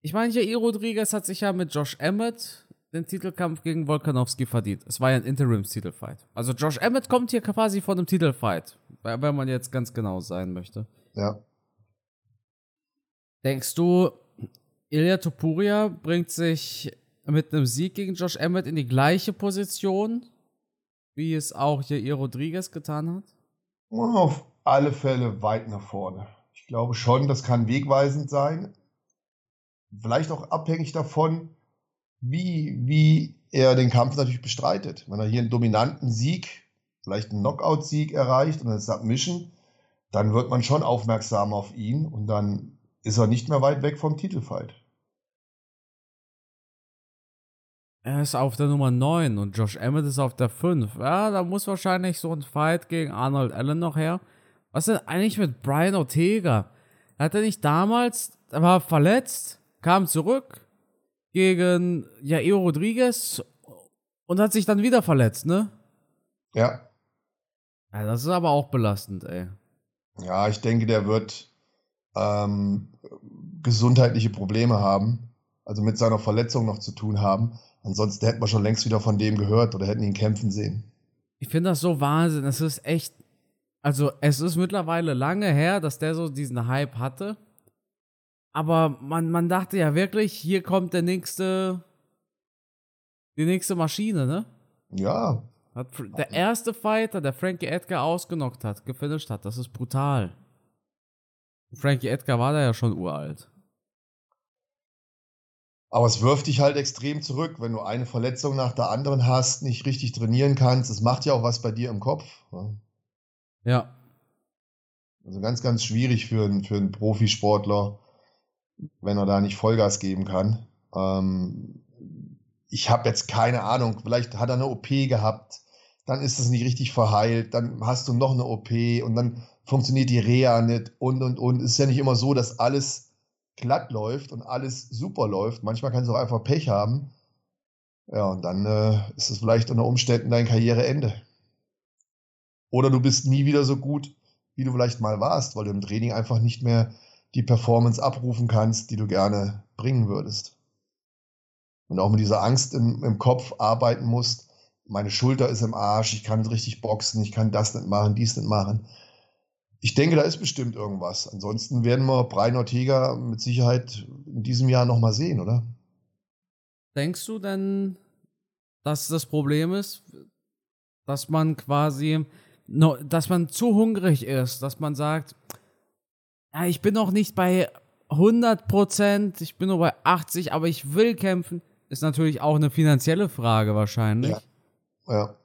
Ich meine, Jair Rodriguez hat sich ja mit Josh Emmett den Titelkampf gegen Volkanovski verdient. Es war ja ein Interims-Titelfight. Also Josh Emmett kommt hier quasi von einem Titelfight, wenn man jetzt ganz genau sein möchte. Ja. Denkst du, Ilya Topuria bringt sich mit einem Sieg gegen Josh Emmett in die gleiche Position, wie es auch Jair Rodriguez getan hat? Auf alle Fälle weit nach vorne. Ich glaube schon, das kann wegweisend sein. vielleicht auch abhängig davon, wie, wie er den Kampf natürlich bestreitet. Wenn er hier einen dominanten Sieg, vielleicht einen Knockout-Sieg erreicht und eine Submission, dann wird man schon aufmerksam auf ihn und dann ist er nicht mehr weit weg vom Titelfight. Er ist auf der Nummer 9 und Josh Emmett ist auf der 5. Ja, da muss wahrscheinlich so ein Fight gegen Arnold Allen noch her. Was ist denn eigentlich mit Brian Ortega? Hat er nicht damals, er war verletzt, kam zurück gegen Jairo Rodriguez und hat sich dann wieder verletzt, ne? Ja. Ja, das ist aber auch belastend, ey. Ja, ich denke, der wird ähm, gesundheitliche Probleme haben, also mit seiner Verletzung noch zu tun haben. Ansonsten hätten wir schon längst wieder von dem gehört oder hätten ihn kämpfen sehen. Ich finde das so Wahnsinn. Es ist echt. Also, es ist mittlerweile lange her, dass der so diesen Hype hatte. Aber man, man dachte ja wirklich, hier kommt der nächste. Die nächste Maschine, ne? Ja. Hat der erste Fighter, der Frankie Edgar ausgenockt hat, gefinisht hat. Das ist brutal. Frankie Edgar war da ja schon uralt. Aber es wirft dich halt extrem zurück, wenn du eine Verletzung nach der anderen hast, nicht richtig trainieren kannst. Es macht ja auch was bei dir im Kopf. Ne? Ja. Also ganz, ganz schwierig für, einen, für einen Profisportler, wenn er da nicht Vollgas geben kann. Ähm, ich habe jetzt keine Ahnung, vielleicht hat er eine OP gehabt, dann ist es nicht richtig verheilt, dann hast du noch eine OP und dann funktioniert die Reha nicht und und und. Es ist ja nicht immer so, dass alles glatt läuft und alles super läuft. Manchmal kannst du auch einfach Pech haben. Ja, und dann äh, ist es vielleicht unter Umständen dein Karriereende. Oder du bist nie wieder so gut, wie du vielleicht mal warst, weil du im Training einfach nicht mehr die Performance abrufen kannst, die du gerne bringen würdest. Und auch mit dieser Angst im, im Kopf arbeiten musst. Meine Schulter ist im Arsch, ich kann nicht richtig boxen, ich kann das nicht machen, dies nicht machen. Ich denke, da ist bestimmt irgendwas. Ansonsten werden wir Brian Ortega mit Sicherheit in diesem Jahr nochmal sehen, oder? Denkst du denn, dass das Problem ist, dass man quasi, dass man zu hungrig ist, dass man sagt, ja, ich bin noch nicht bei 100 Prozent, ich bin nur bei 80, aber ich will kämpfen, ist natürlich auch eine finanzielle Frage wahrscheinlich. Ja. ja.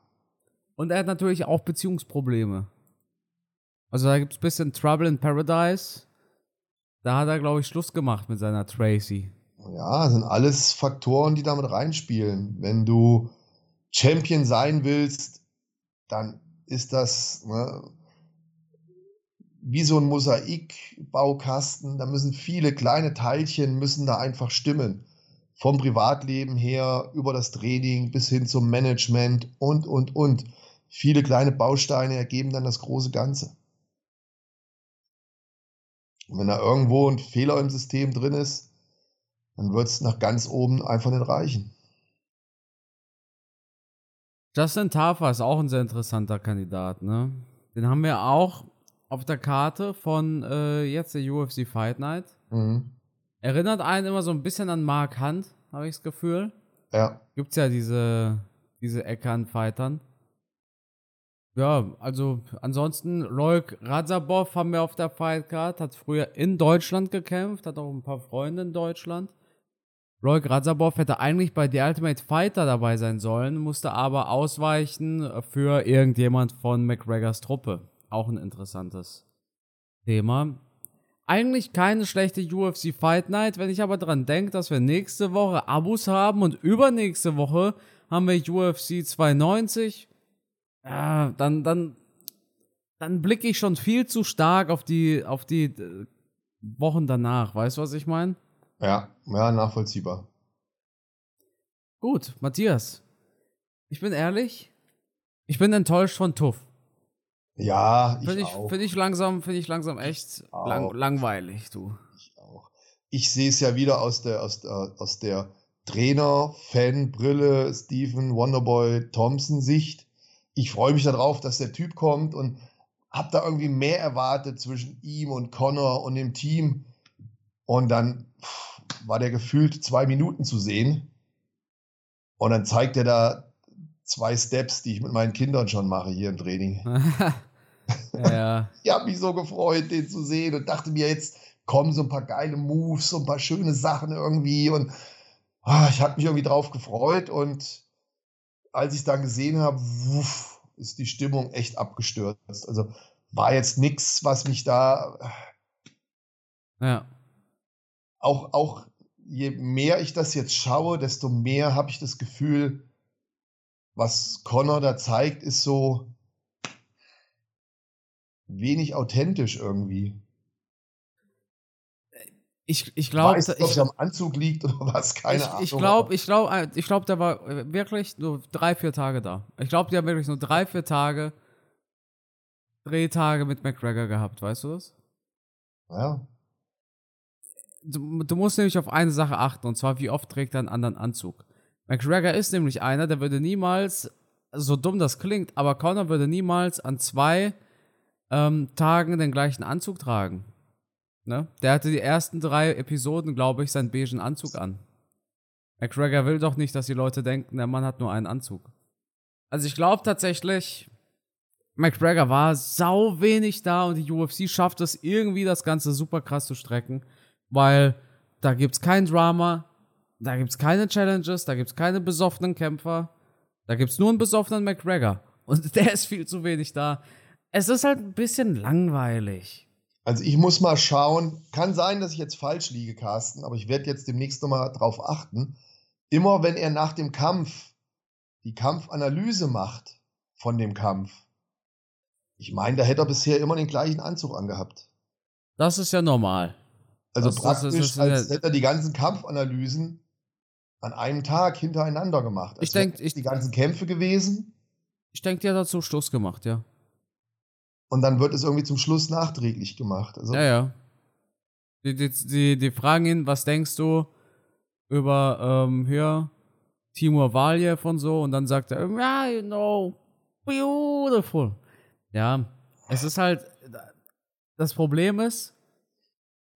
Und er hat natürlich auch Beziehungsprobleme. Also da gibt es ein bisschen Trouble in Paradise. Da hat er, glaube ich, Schluss gemacht mit seiner Tracy. Ja, sind alles Faktoren, die damit reinspielen. Wenn du Champion sein willst, dann ist das ne, wie so ein Mosaikbaukasten. Da müssen viele kleine Teilchen müssen da einfach stimmen. Vom Privatleben her, über das Training bis hin zum Management und, und, und. Viele kleine Bausteine ergeben dann das große Ganze. Und wenn da irgendwo ein Fehler im System drin ist, dann wird es nach ganz oben einfach nicht reichen. Justin Tafa ist auch ein sehr interessanter Kandidat, ne? Den haben wir auch auf der Karte von äh, jetzt der UFC Fight Night. Mhm. Erinnert einen immer so ein bisschen an Mark Hunt, habe ich das Gefühl. Ja. Gibt's ja diese, diese Ecke an Fightern. Ja, also ansonsten Loik Razabov haben wir auf der Fightcard, hat früher in Deutschland gekämpft, hat auch ein paar Freunde in Deutschland. Loik Razabov hätte eigentlich bei The Ultimate Fighter dabei sein sollen, musste aber ausweichen für irgendjemand von McGregors Truppe. Auch ein interessantes Thema. Eigentlich keine schlechte UFC Fight Night, wenn ich aber dran denke, dass wir nächste Woche Abus haben und übernächste Woche haben wir UFC 290 ja, dann, dann, dann blicke ich schon viel zu stark auf die, auf die äh, Wochen danach. Weißt du, was ich meine? Ja, ja, nachvollziehbar. Gut, Matthias. Ich bin ehrlich, ich bin enttäuscht von Tuff. Ja, ich, ich auch. Finde ich langsam, finde ich langsam echt lang, langweilig, du. Ich auch. Ich sehe es ja wieder aus der, aus der, aus der Trainer-Fan-Brille Stephen Wonderboy Thompson-Sicht ich freue mich darauf, dass der Typ kommt und habe da irgendwie mehr erwartet zwischen ihm und Connor und dem Team. Und dann pff, war der gefühlt zwei Minuten zu sehen. Und dann zeigt er da zwei Steps, die ich mit meinen Kindern schon mache hier im Training. [LAUGHS] ja. [LAUGHS] ich habe mich so gefreut, den zu sehen und dachte mir, jetzt kommen so ein paar geile Moves, so ein paar schöne Sachen irgendwie und ah, ich habe mich irgendwie drauf gefreut und als ich dann gesehen habe, ist die Stimmung echt abgestürzt. Also war jetzt nichts, was mich da ja. auch, auch je mehr ich das jetzt schaue, desto mehr habe ich das Gefühl, was Connor da zeigt, ist so wenig authentisch irgendwie. Ich, ich glaube, ob es am Anzug liegt oder [LAUGHS] was, keine ich, Ahnung. Ich glaube, ich glaube, ich glaube, der war äh, wirklich nur drei, vier Tage da. Ich glaube, die haben wirklich nur drei, vier Tage Drehtage mit McGregor gehabt, weißt du das? Ja. Du, du musst nämlich auf eine Sache achten, und zwar, wie oft trägt er einen anderen Anzug. McGregor ist nämlich einer, der würde niemals, so dumm das klingt, aber Conor würde niemals an zwei ähm, Tagen den gleichen Anzug tragen. Ne? Der hatte die ersten drei Episoden, glaube ich, seinen beigen Anzug an. McGregor will doch nicht, dass die Leute denken, der Mann hat nur einen Anzug. Also ich glaube tatsächlich, McGregor war sau wenig da und die UFC schafft es irgendwie, das Ganze super krass zu strecken, weil da gibt's kein Drama, da gibt's keine Challenges, da gibt's keine besoffenen Kämpfer, da gibt's nur einen besoffenen McGregor und [LAUGHS] der ist viel zu wenig da. Es ist halt ein bisschen langweilig. Also ich muss mal schauen, kann sein, dass ich jetzt falsch liege, Carsten, aber ich werde jetzt demnächst nochmal drauf achten. Immer wenn er nach dem Kampf die Kampfanalyse macht von dem Kampf, ich meine, da hätte er bisher immer den gleichen Anzug angehabt. Das ist ja normal. Also das, praktisch, das, das, als hätte er die ganzen Kampfanalysen an einem Tag hintereinander gemacht. Als ich denke, die ganzen Kämpfe gewesen. Ich denke, die hat dazu Schluss gemacht, ja. Und dann wird es irgendwie zum Schluss nachträglich gemacht. Also ja, ja. Die, die, die, die fragen ihn, was denkst du über ähm, hier Timur Valjev und so und dann sagt er, ja, you know, beautiful. Ja, es ist halt, das Problem ist,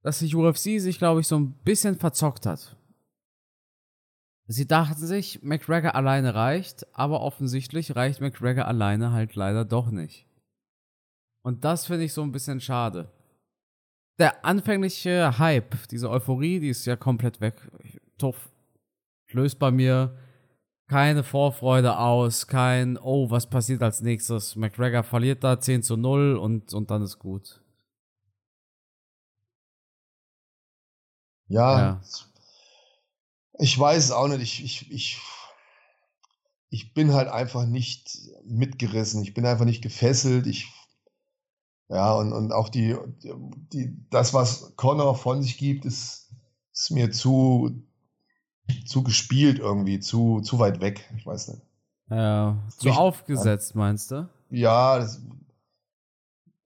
dass die UFC sich, glaube ich, so ein bisschen verzockt hat. Sie dachten sich, McGregor alleine reicht, aber offensichtlich reicht McGregor alleine halt leider doch nicht. Und das finde ich so ein bisschen schade. Der anfängliche Hype, diese Euphorie, die ist ja komplett weg. Tuff. Löst bei mir keine Vorfreude aus, kein, oh, was passiert als nächstes? McGregor verliert da 10 zu 0 und, und dann ist gut. Ja, ja. ich weiß es auch nicht. Ich, ich, ich, ich bin halt einfach nicht mitgerissen. Ich bin einfach nicht gefesselt. Ich, ja, und, und auch die, die, das, was Connor von sich gibt, ist, ist mir zu, zu gespielt irgendwie, zu, zu weit weg. Ich weiß nicht. Ja, zu nicht, aufgesetzt, meinst du? Ja, das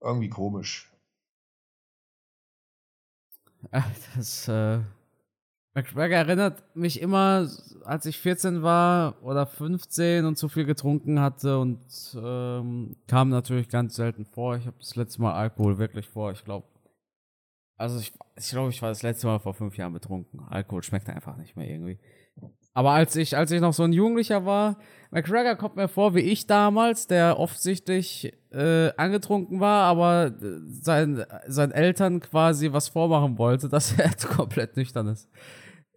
irgendwie komisch. [LAUGHS] Das, äh, McGregor erinnert mich immer, als ich 14 war oder 15 und zu viel getrunken hatte und ähm, kam natürlich ganz selten vor. Ich habe das letzte Mal Alkohol wirklich vor, ich glaube. Also ich, ich glaube, ich war das letzte Mal vor fünf Jahren betrunken. Alkohol schmeckt einfach nicht mehr irgendwie. Aber als ich, als ich noch so ein Jugendlicher war, McGregor kommt mir vor wie ich damals, der offensichtlich äh, angetrunken war, aber äh, sein, seinen Eltern quasi was vormachen wollte, [LAUGHS] dass er komplett nüchtern ist.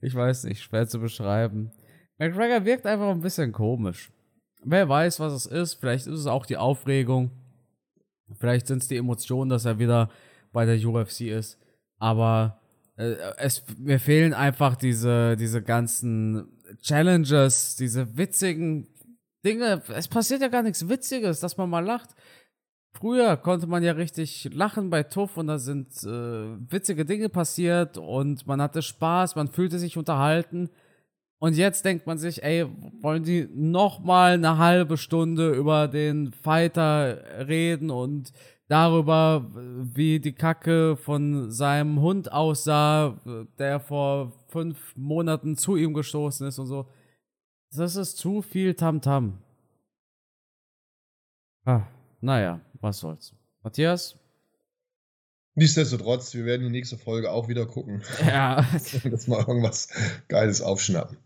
Ich weiß nicht, schwer zu beschreiben. McGregor wirkt einfach ein bisschen komisch. Wer weiß, was es ist. Vielleicht ist es auch die Aufregung. Vielleicht sind es die Emotionen, dass er wieder bei der UFC ist. Aber äh, es, mir fehlen einfach diese, diese ganzen Challenges, diese witzigen Dinge. Es passiert ja gar nichts Witziges, dass man mal lacht. Früher konnte man ja richtig lachen bei Tuff und da sind äh, witzige Dinge passiert und man hatte Spaß, man fühlte sich unterhalten. Und jetzt denkt man sich, ey, wollen die noch mal eine halbe Stunde über den Fighter reden und darüber, wie die Kacke von seinem Hund aussah, der vor fünf Monaten zu ihm gestoßen ist und so. Das ist zu viel Tamtam. -Tam. Ah, naja, was soll's. Matthias? Nichtsdestotrotz, wir werden die nächste Folge auch wieder gucken. Ja. [LAUGHS] Dass mal irgendwas Geiles aufschnappen.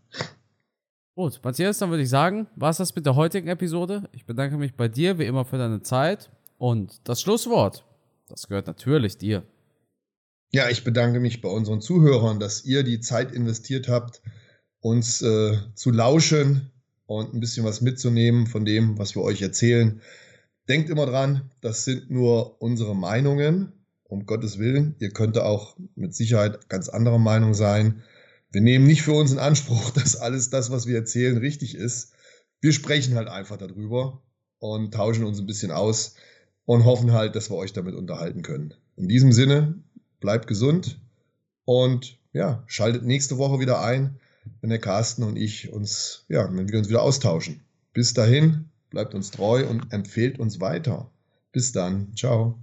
Gut, Matthias, dann würde ich sagen, war es das mit der heutigen Episode. Ich bedanke mich bei dir wie immer für deine Zeit und das Schlusswort, das gehört natürlich dir. Ja, ich bedanke mich bei unseren Zuhörern, dass ihr die Zeit investiert habt, uns äh, zu lauschen und ein bisschen was mitzunehmen von dem, was wir euch erzählen. Denkt immer dran, das sind nur unsere Meinungen, um Gottes Willen. Ihr könnt auch mit Sicherheit ganz anderer Meinung sein. Wir nehmen nicht für uns in Anspruch, [LAUGHS] dass alles das, was wir erzählen, richtig ist. Wir sprechen halt einfach darüber und tauschen uns ein bisschen aus und hoffen halt, dass wir euch damit unterhalten können. In diesem Sinne, bleibt gesund und ja, schaltet nächste Woche wieder ein, wenn der Carsten und ich uns, ja, wenn wir uns wieder austauschen. Bis dahin, bleibt uns treu und empfehlt uns weiter. Bis dann. Ciao.